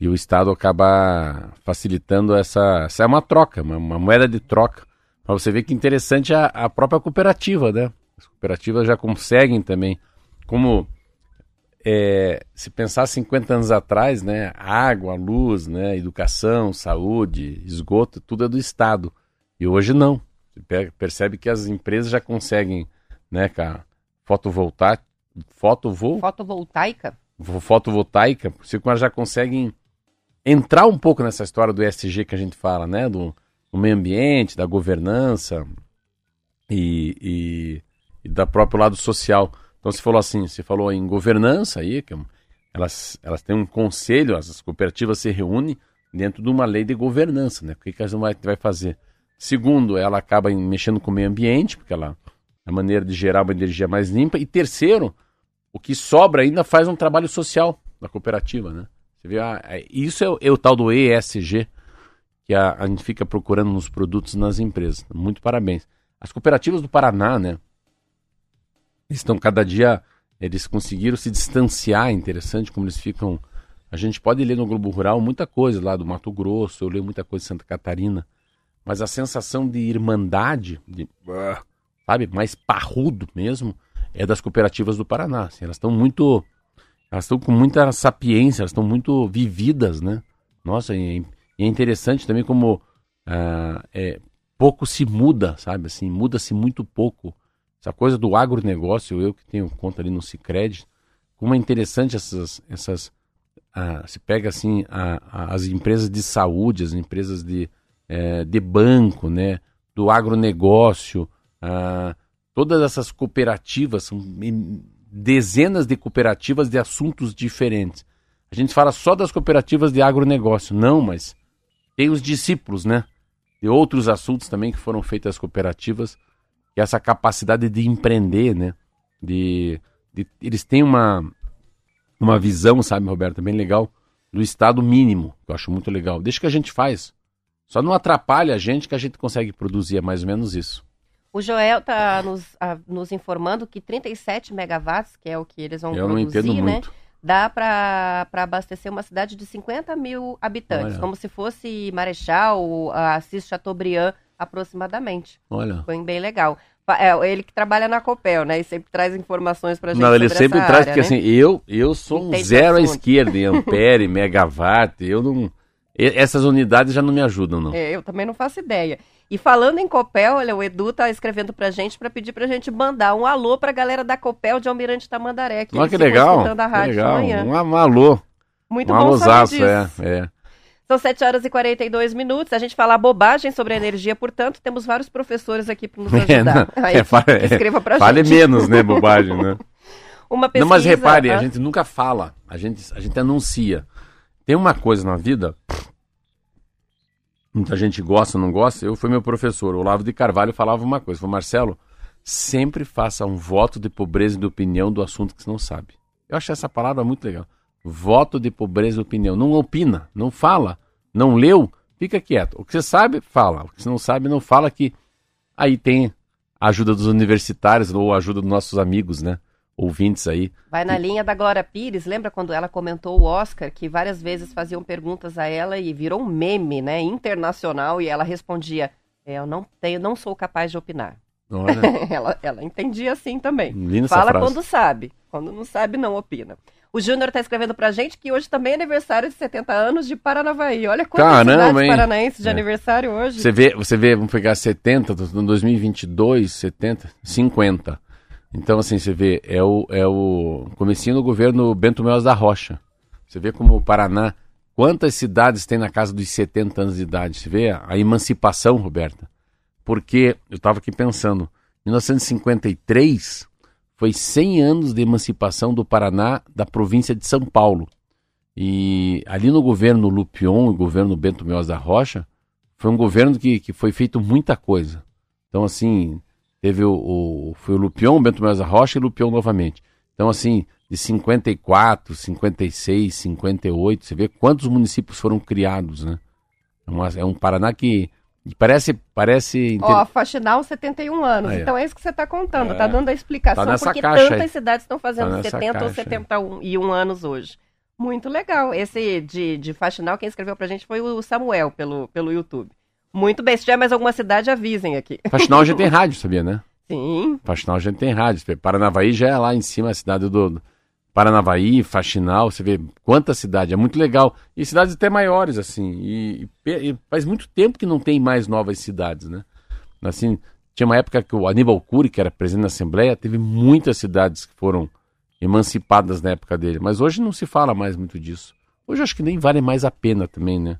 e o Estado acaba facilitando essa. Essa é uma troca, uma, uma moeda de troca. Para você ver que interessante a, a própria cooperativa, né? As cooperativas já conseguem também. Como é, se pensar 50 anos atrás, né? Água, luz, né? educação, saúde, esgoto, tudo é do Estado. E hoje não. Percebe que as empresas já conseguem, né, cara, fotovoltaica, fotovol... fotovoltaica, fotovoltaica, você já conseguem entrar um pouco nessa história do ESG que a gente fala, né? Do, do meio ambiente, da governança e, e, e da próprio lado social. Então você falou assim, você falou em governança aí, que é elas, elas têm um conselho, as cooperativas se reúnem dentro de uma lei de governança, né? O que, que elas vai, vai fazer? Segundo, ela acaba mexendo com o meio ambiente, porque ela é a maneira de gerar uma energia mais limpa. E terceiro, o que sobra ainda faz um trabalho social da cooperativa, né? Você vê, ah, é, isso é, é, o tal do ESG que a, a, gente fica procurando nos produtos nas empresas. Muito parabéns. As cooperativas do Paraná, né? Estão cada dia, eles conseguiram se distanciar, é interessante como eles ficam. A gente pode ler no Globo Rural muita coisa lá do Mato Grosso, eu leio muita coisa de Santa Catarina, mas a sensação de irmandade, de, sabe, mais parrudo mesmo, é das cooperativas do Paraná. Assim, elas estão muito elas estão com muita sapiência, elas estão muito vividas, né? Nossa, e, é interessante também como ah, é, pouco se muda, sabe? Assim, muda-se muito pouco. Essa coisa do agronegócio, eu que tenho conta ali no Cicred, como é interessante essas, essas a, se pega assim a, a, as empresas de saúde, as empresas de, é, de banco, né, do agronegócio, a, todas essas cooperativas, são dezenas de cooperativas de assuntos diferentes. A gente fala só das cooperativas de agronegócio, não, mas tem os discípulos, né? De outros assuntos também que foram feitas as cooperativas, que é essa capacidade de empreender, né? De, de, eles têm uma, uma visão, sabe, Roberto, bem legal, do estado mínimo, que eu acho muito legal. Deixa que a gente faz. Só não atrapalha a gente que a gente consegue produzir, é mais ou menos isso. O Joel está nos, nos, informando que 37 megawatts, que é o que eles vão eu produzir, né? Muito. Dá para abastecer uma cidade de 50 mil habitantes, Olha. como se fosse Marechal, Assis Chateaubriand, aproximadamente. Olha. Foi bem legal. É, ele que trabalha na Copel, né? E sempre traz informações pra gente Não, ele sempre traz, área, porque né? assim, eu, eu sou um zero à esquerda em ampere, <laughs> megawatt, eu não... Essas unidades já não me ajudam, não. É, eu também não faço ideia. E falando em Copel, olha, o Edu tá escrevendo pra gente pra pedir pra gente mandar um alô pra galera da Copel de Almirante Tamandaré. Que Olha que legal, a que rádio de legal, manhã. um, um alô, Muito um bom saber alôzaço, disso. é, é. São 7 horas e 42 minutos. A gente falar bobagem sobre energia, portanto, temos vários professores aqui para nos <laughs> É, ajudar. não, <laughs> Aí é, fale- que escreva pra Fale gente. menos, né, bobagem, né? <laughs> Uma pesquisa, Não, mas repare, a ah, gente nunca fala, a gente, a gente anuncia. Tem uma coisa na vida, muita gente gosta não gosta, eu fui meu professor, o Olavo de Carvalho falava uma coisa, falou, Marcelo, sempre faça um voto de pobreza de opinião do assunto que você não sabe. Eu acho essa palavra muito legal. Voto de pobreza de opinião. Não opina, não fala, não leu, fica quieto. O que você sabe, fala. O que você não sabe, não fala que aí tem a ajuda dos universitários ou a ajuda dos nossos amigos, né? Ouvintes aí. Vai na linha da Glória Pires. Lembra quando ela comentou o Oscar, que várias vezes faziam perguntas a ela e virou um meme, né? Internacional, e ela respondia: "É, Eu não tenho, não sou capaz de opinar. <laughs> Ela, ela entendia assim também. linda Fala quando sabe. Quando não sabe, não opina. O Júnior está escrevendo pra gente que hoje também é aniversário de 70 anos de Paranavaí. Olha quantas Caramba, cidades paranaenses de É. aniversário hoje. Você vê, você vê, vamos pegar 70, no 2022, 70, 50. Então, assim, você vê, é o, é o comecinho do governo Bento Melas da Rocha. Você vê como o Paraná, quantas cidades tem na casa dos 70 anos de idade. Você vê a, emancipação, Roberta. Porque, eu estava aqui pensando, 1953 foi 100 anos de emancipação do Paraná da província de São Paulo. E ali no governo Lupion e governo Bento Melas da Rocha, foi um governo que, que foi feito muita coisa. Então, assim, teve o, o- foi o Lupion, Bento Melas da Rocha e Lupion novamente. Então, assim, de 54, 56, 58, você vê quantos municípios foram criados, né? É, uma- é um Paraná que, parece, parece Ó, Faxinal, 71 anos. Aí, ó. então é isso que você está contando. É. Tá dando a explicação Tá porque caixa tantas aí. cidades estão fazendo Tá nessa 70 ou caixa aí. 71 anos hoje. Muito legal. Esse de, de Faxinal, quem escreveu pra gente foi o Samuel pelo, pelo YouTube. Muito bem. Se tiver mais alguma cidade, avisem aqui. <laughs> Faxinal já tem rádio, sabia, né? Sim. Faxinal gente tem rádio. Paranavaí já é lá em cima, a cidade do Paranavaí, Faxinal, você vê quanta cidade, é muito legal. E cidades até maiores, assim. E, e- e faz muito tempo que não tem mais novas cidades, né? Assim, tinha uma época que o Aníbal Cury, que era presidente da Assembleia, teve muitas cidades que foram emancipadas na época dele. Mas hoje não se fala mais muito disso. Hoje eu acho que nem vale mais a pena também, né?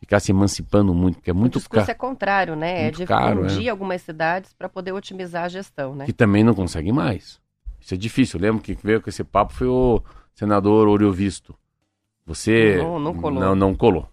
Ficar se emancipando muito, porque é o muito discurso caro. é contrário, né? É de caro, fundir algumas cidades para poder otimizar a gestão, né? que também não consegue mais. Isso é difícil. Eu lembro que veio com esse papo foi o senador Oriovisto. Você Não- não colou. Não, não colou.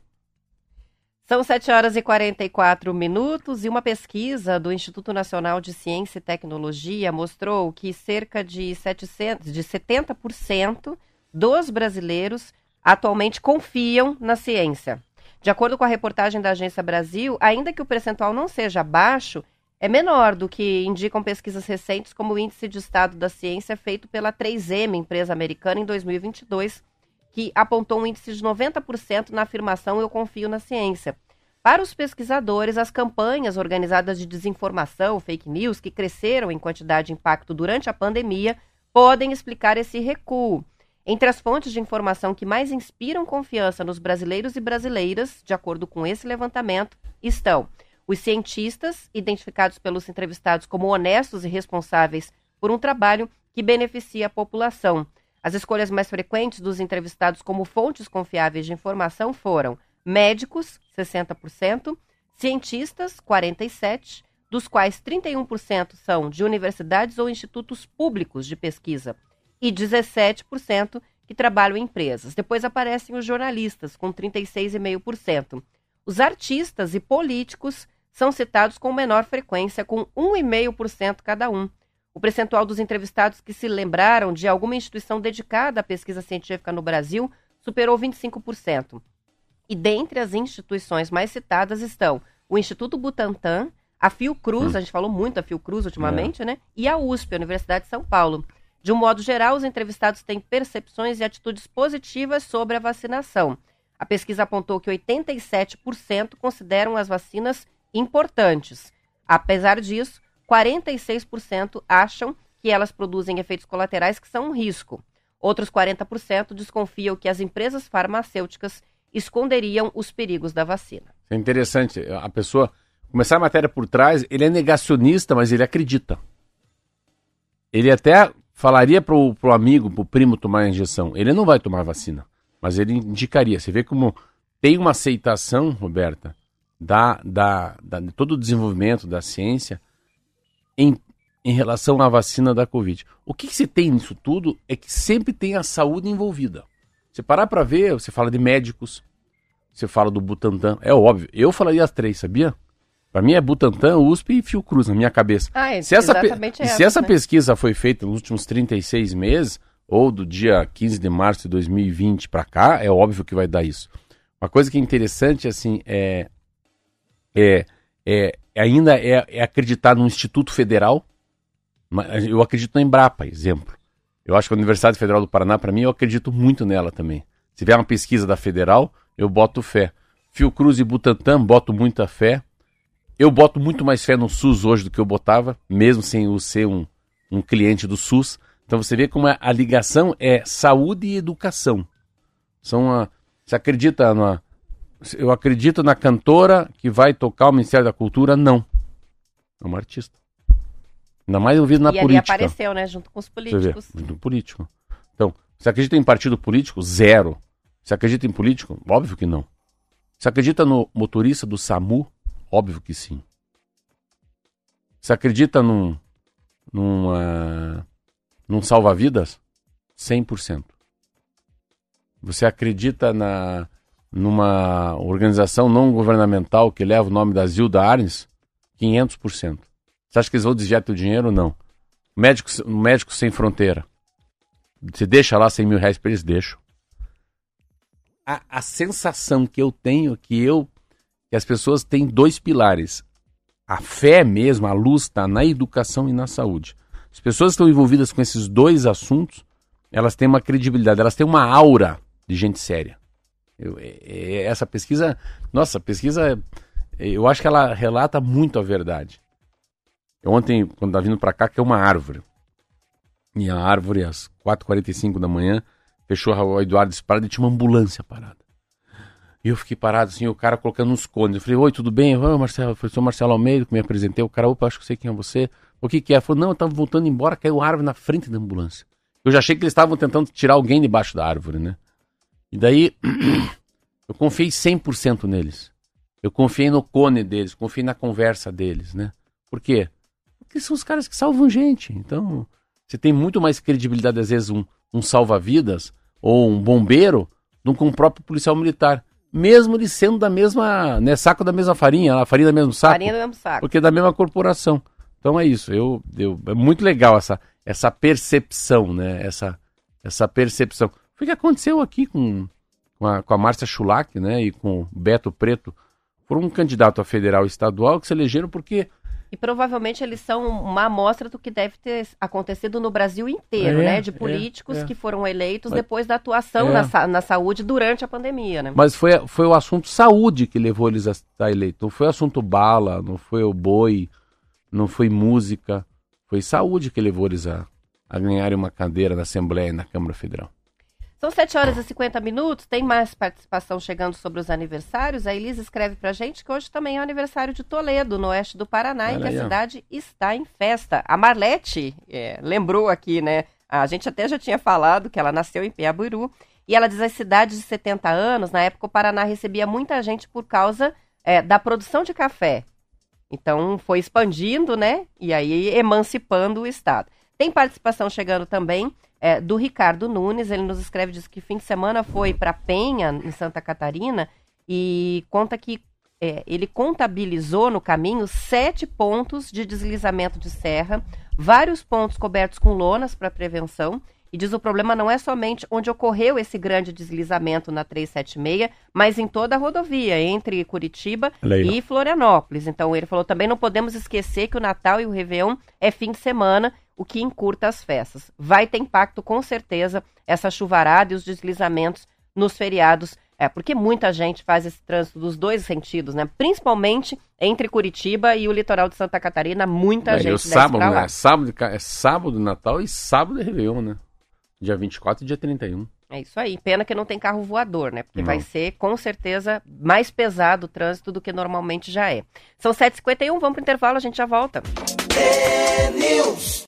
São 7 horas e 44 minutos e uma pesquisa do Instituto Nacional de Ciência e Tecnologia mostrou que cerca de, 700, de 70% dos brasileiros atualmente confiam na ciência. De acordo com a reportagem da Agência Brasil, ainda que o percentual não seja baixo, é menor do que indicam pesquisas recentes como o Índice de Estado da Ciência feito pela 3M, empresa americana, em 2022, que apontou um índice de 90% na afirmação Eu confio na ciência. Para os pesquisadores, as campanhas organizadas de desinformação, fake news, que cresceram em quantidade e impacto durante a pandemia, podem explicar esse recuo. Entre as fontes de informação que mais inspiram confiança nos brasileiros e brasileiras, de acordo com esse levantamento, estão os cientistas, identificados pelos entrevistados como honestos e responsáveis por um trabalho que beneficia a população. As escolhas mais frequentes dos entrevistados como fontes confiáveis de informação foram médicos, 60%, cientistas, 47%, dos quais 31% são de universidades ou institutos públicos de pesquisa e 17% que trabalham em empresas. Depois aparecem os jornalistas, com 36,5%. Os artistas e políticos são citados com menor frequência, com 1,5% cada um. O percentual dos entrevistados que se lembraram de alguma instituição dedicada à pesquisa científica no Brasil superou 25%. E dentre as instituições mais citadas estão o Instituto Butantan, a Fiocruz, hum. a gente falou muito da Fiocruz ultimamente, é. né? E a USP, a Universidade de São Paulo. De um modo geral, os entrevistados têm percepções e atitudes positivas sobre a vacinação. A pesquisa apontou que 87% consideram as vacinas importantes. Apesar disso, 46% acham que elas produzem efeitos colaterais que são um risco. Outros 40% desconfiam que as empresas farmacêuticas esconderiam os perigos da vacina. É interessante. A pessoa começar a matéria por trás, ele é negacionista, mas ele acredita. Ele até falaria pro, pro amigo, pro primo tomar a injeção. Ele não vai tomar vacina, mas ele indicaria. Você vê como tem uma aceitação, Roberta, da, da, da de todo o desenvolvimento da ciência em, em relação à vacina da Covid. O que, que se tem nisso tudo é que sempre tem a saúde envolvida. Você parar para ver, você fala de médicos, você fala do Butantan, é óbvio. Eu falaria as três, sabia? Para mim é Butantan, USP e Fiocruz na minha cabeça. Ah, é, se essa, exatamente é se essa né? pesquisa foi feita nos últimos 36 meses, ou do dia 15 de março de 2020 para cá, é óbvio que vai dar isso. Uma coisa que é interessante, assim, é, é, é ainda é, é acreditar no Instituto Federal. Eu acredito na Embrapa, exemplo. Eu acho que a Universidade Federal do Paraná, para mim, eu acredito muito nela também. Se vier uma pesquisa da Federal, eu boto fé. Fiocruz e Butantan, boto muita fé. Eu boto muito mais fé no SUS hoje do que eu botava, mesmo sem eu ser um, um cliente do SUS. Então você vê como a, ligação é saúde e educação. São a, você acredita na. Eu acredito na cantora que vai tocar o Ministério da Cultura? Não. É uma artista. Ainda mais envolvido na e política. E apareceu, né? Junto com os políticos. Você vê, político. Então, você acredita em partido político? Zero. Você acredita em político? Óbvio que não. Você acredita no motorista do SAMU? Óbvio que sim. Você acredita num, num, uh, num salva-vidas? 100%. Você acredita na, numa organização não governamental que leva o nome da Zilda Arnes? 500%. Você acha que eles vão desviar teu dinheiro? Não. Médico, médico sem fronteira. Você deixa lá 100 mil reais para eles? Deixo. A, a sensação que eu tenho é que eu que as pessoas têm dois pilares. A fé mesmo, a luz está na educação e na saúde. As pessoas que estão envolvidas com esses dois assuntos, elas têm uma credibilidade, elas têm uma aura de gente séria. Eu, é, é, essa pesquisa, nossa, pesquisa, eu acho que ela relata muito a verdade. Eu ontem, quando estava vindo para cá, que é uma árvore. E a árvore, às 4h45 da manhã, fechou o Eduardo disparado e tinha uma ambulância parada. E eu fiquei parado assim, o cara colocando uns cones. Eu falei, oi, tudo bem? Oi, Marcelo. Eu falei, sou Marcelo Almeida, que me apresentei. O cara, opa, acho que sei quem é você. O que que é? Falou, não, eu tava voltando embora, caiu a árvore na frente da ambulância. Eu já achei que eles estavam tentando tirar alguém debaixo da árvore, né? E daí, <clears throat> eu confiei 100% neles. Eu confiei no cone deles, confiei na conversa deles, né? Por quê? Porque são os caras que salvam gente. Então, você tem muito mais credibilidade, às vezes, um, um salva-vidas ou um bombeiro do que um próprio policial militar mesmo ele sendo da mesma, né, saco da mesma farinha, a farinha do mesmo saco. Farinha do mesmo saco. Porque é da mesma corporação. Então é isso, eu, eu, é muito legal essa, essa percepção, né, essa, essa percepção. Foi o que aconteceu aqui com, com a, com a Márcia Schulack, né, e com o Beto Preto. Foram um candidato a federal e estadual que se elegeram porque e provavelmente eles são uma amostra do que deve ter acontecido no Brasil inteiro, é, né? De é, políticos é, é. que foram eleitos Mas, depois da atuação é. na, na, saúde durante a pandemia, né? Mas foi, foi o assunto saúde que levou eles a estar eleitos. Não foi o assunto bala, não foi o boi, não foi música. Foi saúde que levou eles a, a ganharem uma cadeira na Assembleia e na Câmara Federal. São 7 horas e 50 minutos. Tem mais participação chegando sobre os aniversários. A Elisa escreve pra gente que hoje também é o aniversário de Toledo, no oeste do Paraná, Olha e que aí, a cidade ó. está em festa. A Marlete é, lembrou aqui, né? A gente até já tinha falado que ela nasceu em Piaburu. E ela diz as cidades de 70 anos, na época o Paraná recebia muita gente por causa é, da produção de café. Então foi expandindo, né? E aí emancipando o Estado. Tem participação chegando também é, do Ricardo Nunes. Ele nos escreve, diz que fim de semana foi para Penha, em Santa Catarina, e conta que é, ele contabilizou no caminho sete pontos de deslizamento de serra, vários pontos cobertos com lonas para prevenção. E diz o problema não é somente onde ocorreu esse grande deslizamento na 376, mas em toda a rodovia, entre Curitiba Leila. e Florianópolis. Então ele falou também não podemos esquecer que o Natal e o Réveillon é fim de semana, o que encurta as festas. Vai ter impacto com certeza essa chuvarada e os deslizamentos nos feriados é, porque muita gente faz esse trânsito dos dois sentidos, né? Principalmente entre Curitiba e o litoral de Santa Catarina, muita É, e gente o desce sábado, né? É sábado, é sábado Natal e sábado de Réveillon, né? Dia 24 e dia 31. É isso aí. Pena que não tem carro voador, né? Porque Não. vai ser, com certeza, mais pesado o trânsito do que normalmente já é. São 7h51, vamos pro intervalo, a gente já volta. News. News.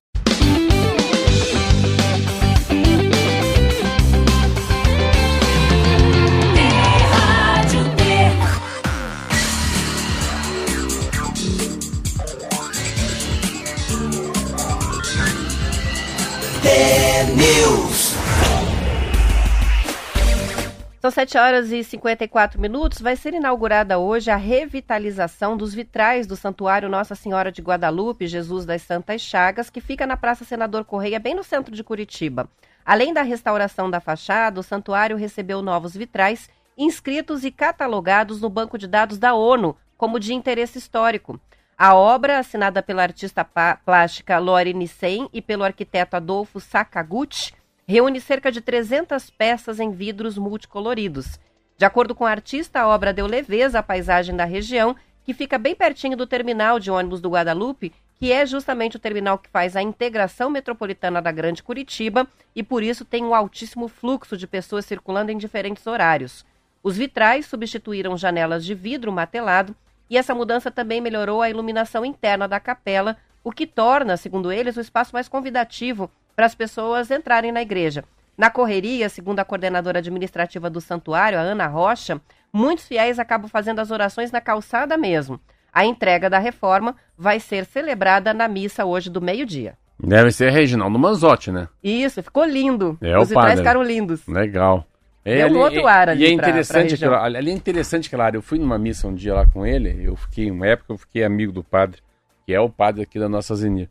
São 7 horas e 54 minutos. Vai ser inaugurada hoje a revitalização dos vitrais do Santuário Nossa Senhora de Guadalupe, Jesus das Santas Chagas, que fica na Praça Senador Correia, bem no centro de Curitiba. Além da restauração da fachada, o santuário recebeu novos vitrais inscritos e catalogados no banco de dados da ONU como de interesse histórico. A obra, assinada pela artista plástica Lori Nissen e pelo arquiteto Adolfo Sakaguchi, reúne cerca de 300 peças em vidros multicoloridos. De acordo com o artista, a obra deu leveza à paisagem da região, que fica bem pertinho do terminal de ônibus do Guadalupe, que é justamente o terminal que faz a integração metropolitana da Grande Curitiba e por isso tem um altíssimo fluxo de pessoas circulando em diferentes horários. Os vitrais substituíram janelas de vidro matelado e essa mudança também melhorou a iluminação interna da capela, o que torna, segundo eles, o espaço mais convidativo para as pessoas entrarem na igreja. Na correria, segundo a coordenadora administrativa do santuário, a Ana Rocha, muitos fiéis acabam fazendo as orações na calçada mesmo. A entrega da reforma vai ser celebrada na missa hoje do meio-dia. Deve ser Reginaldo Manzotti, né? Isso, ficou lindo. É, o Os vitrais ficaram lindos. Legal. Deu um outro ar ali E é pra- pra interessante, região. aquilo, ali é interessante aquela área. Eu fui numa missa um dia lá com ele, eu fiquei, uma época eu fiquei amigo do padre, que é o padre aqui da nossa Zenir.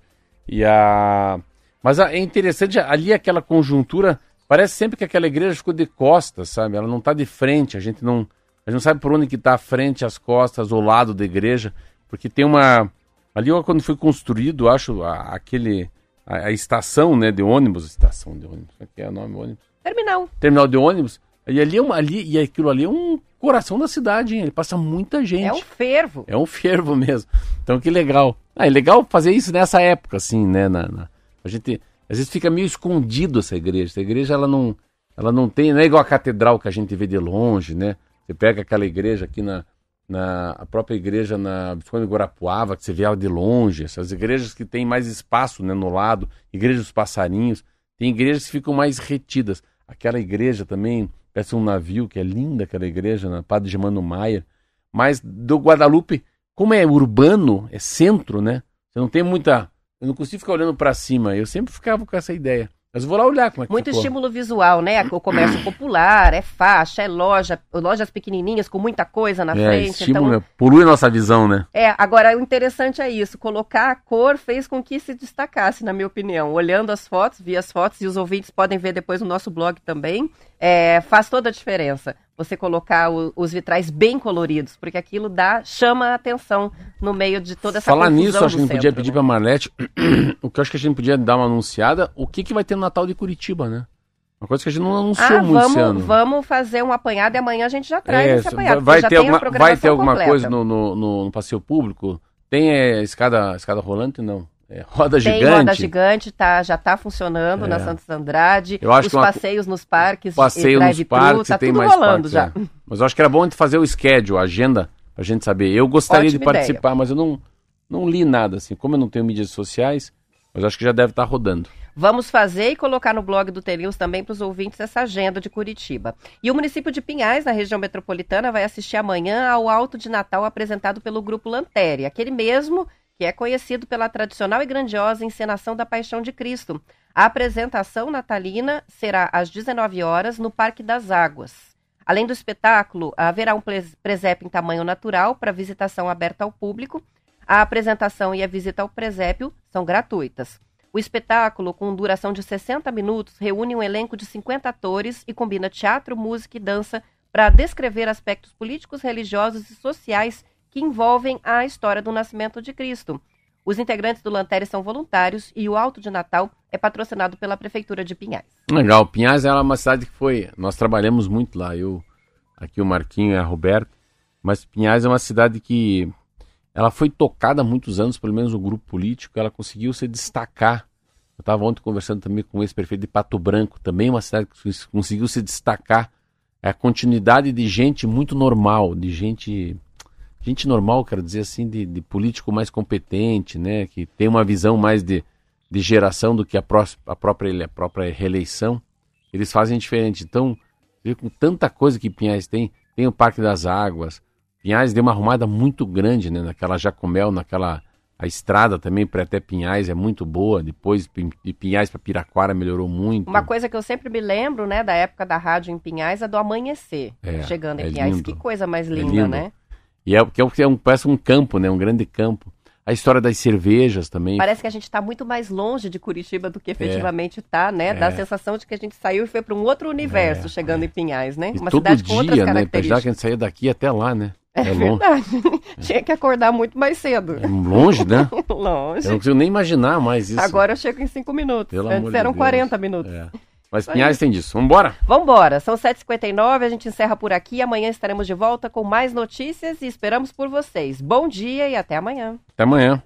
E a... Mas é interessante, ali aquela conjuntura, parece sempre que aquela igreja ficou de costas, sabe? Ela não está de frente, a gente não, a gente não sabe por onde que está a frente, as costas, o lado da igreja, porque tem uma... Ali quando foi construído, acho, a- aquele... A, a estação, né, de ônibus, estação de ônibus, é que é o nome ônibus? Terminal. terminal de ônibus. E ali, é um- ali e aquilo ali é um coração da cidade, hein? Ele passa muita gente. É um fervo. É um <laughs> fervo mesmo. Então que legal. Ah, é legal fazer isso nessa época, assim, né? Na, na- a gente às vezes fica meio escondido essa igreja. Essa igreja ela não, ela não tem, não é igual a catedral que a gente vê de longe, né? Você pega aquela igreja aqui na, na a própria igreja na Biscoito de Guarapuava, que você vê ela de longe. Essas igrejas que tem mais espaço, né, no lado, igreja dos passarinhos. Tem igrejas que ficam mais retidas. Aquela igreja também parece um navio, que é linda aquela igreja, na Padre Germano Maia. Mas do Guadalupe, como é urbano, é centro, né? Você não tem muita. Eu não consigo ficar olhando pra cima. Eu sempre ficava com essa ideia. Mas vou lá olhar como é que Muito ficou. estímulo visual, né? O comércio popular, é faixa, é loja, lojas pequenininhas com muita coisa na É, frente. estímulo, então, polui nossa visão, né? é, agora o interessante é isso, colocar a cor fez com que se destacasse, na minha opinião. Olhando as fotos, vi as fotos e os ouvintes podem ver depois no nosso blog também, é, faz toda a diferença. Você colocar o- os vitrais bem coloridos, porque aquilo dá, chama a atenção no meio de toda essa Falar nisso, acho que a gente podia pedir né? pra Marlete, <clears throat> o que eu acho que a gente podia dar uma anunciada, o que, que vai ter no Natal de Curitiba, né? Uma coisa que a gente não anunciou Ah, muito esse ano. vamos, vamos fazer um apanhado e amanhã a gente já traz É, esse apanhado. vai, ter alguma, vai ter alguma completa. coisa no, no, no- no passeio público? Tem é, escada, escada rolante? Não. É, roda Tem gigante? roda gigante, tá, já está funcionando É. na Santos Andrade. Eu acho os que uma- passeios nos parques, passeio nos drive-thru, parques, tá tem tudo mais rolando parques, já. é. Mas eu acho que era bom a gente fazer o schedule, a agenda, pra gente saber. Eu gostaria Ótima de participar, mas eu não, não li nada, assim. Como eu não tenho mídias sociais, Mas acho que já deve estar rodando. Vamos fazer e colocar no blog do T-News também para os ouvintes essa agenda de Curitiba. E o município de Pinhais, na região metropolitana, vai assistir amanhã ao Alto de Natal apresentado pelo Grupo Lantéria, aquele mesmo que é conhecido pela tradicional e grandiosa encenação da Paixão de Cristo. A apresentação natalina será às 19 horas no Parque das Águas. Além do espetáculo, haverá um presépio em tamanho natural para visitação aberta ao público. A apresentação e a visita ao presépio são gratuitas. O espetáculo, com duração de 60 minutos, reúne um elenco de 50 atores e combina teatro, música e dança para descrever aspectos políticos, religiosos e sociais que envolvem a história do nascimento de Cristo. Os integrantes do Lanterre são voluntários e o Alto de Natal é patrocinado pela Prefeitura de Pinhais. Legal. Pinhais é uma cidade que foi. Nós trabalhamos muito lá. Eu, aqui o Marquinho e a Roberto. Mas Pinhais é uma cidade que ela foi tocada há muitos anos, pelo menos o grupo político, ela conseguiu se destacar. Eu estava ontem conversando também com o ex-prefeito de Pato Branco, também uma cidade que conseguiu se destacar. É a continuidade de gente muito normal, de gente gente normal, quero dizer assim, de, de, político mais competente, né, que tem uma visão mais de, de geração do que a, pró a, própria, a própria reeleição, eles fazem diferente. Então, com tanta coisa que Pinhais tem, tem o Parque das Águas, Pinhais deu uma arrumada muito grande, né, naquela Jacomel, naquela a estrada também para até Pinhais é muito boa. Depois de Pinhais para Piraquara melhorou muito. Uma coisa que eu sempre me lembro, né, da época da rádio em Pinhais é do amanhecer, é, chegando em é Pinhais. Lindo. Que coisa mais é linda, é né? E é, que é, um, parece um campo, né? Um grande campo. A história das cervejas também. Parece que a gente está muito mais longe de Curitiba do que efetivamente está, é, né? Dá a sensação de que a gente saiu e foi para um outro universo é, chegando é. em Pinhais, né? E Uma todo cidade com dia, outras características. Né? Já que a gente saía daqui até lá, né? É, é verdade. <laughs> Tinha que acordar muito mais cedo. É longe, né? <laughs> longe. Eu não consigo nem imaginar mais isso. Agora eu chego em cinco minutos. Pelo Antes eram de 40 minutos. É. Mas Foi Pinhais isso. tem disso. Vambora? Vambora. São 7h59, a gente encerra por aqui. Amanhã estaremos de volta com mais notícias e esperamos por vocês. Bom dia e até amanhã. Até amanhã.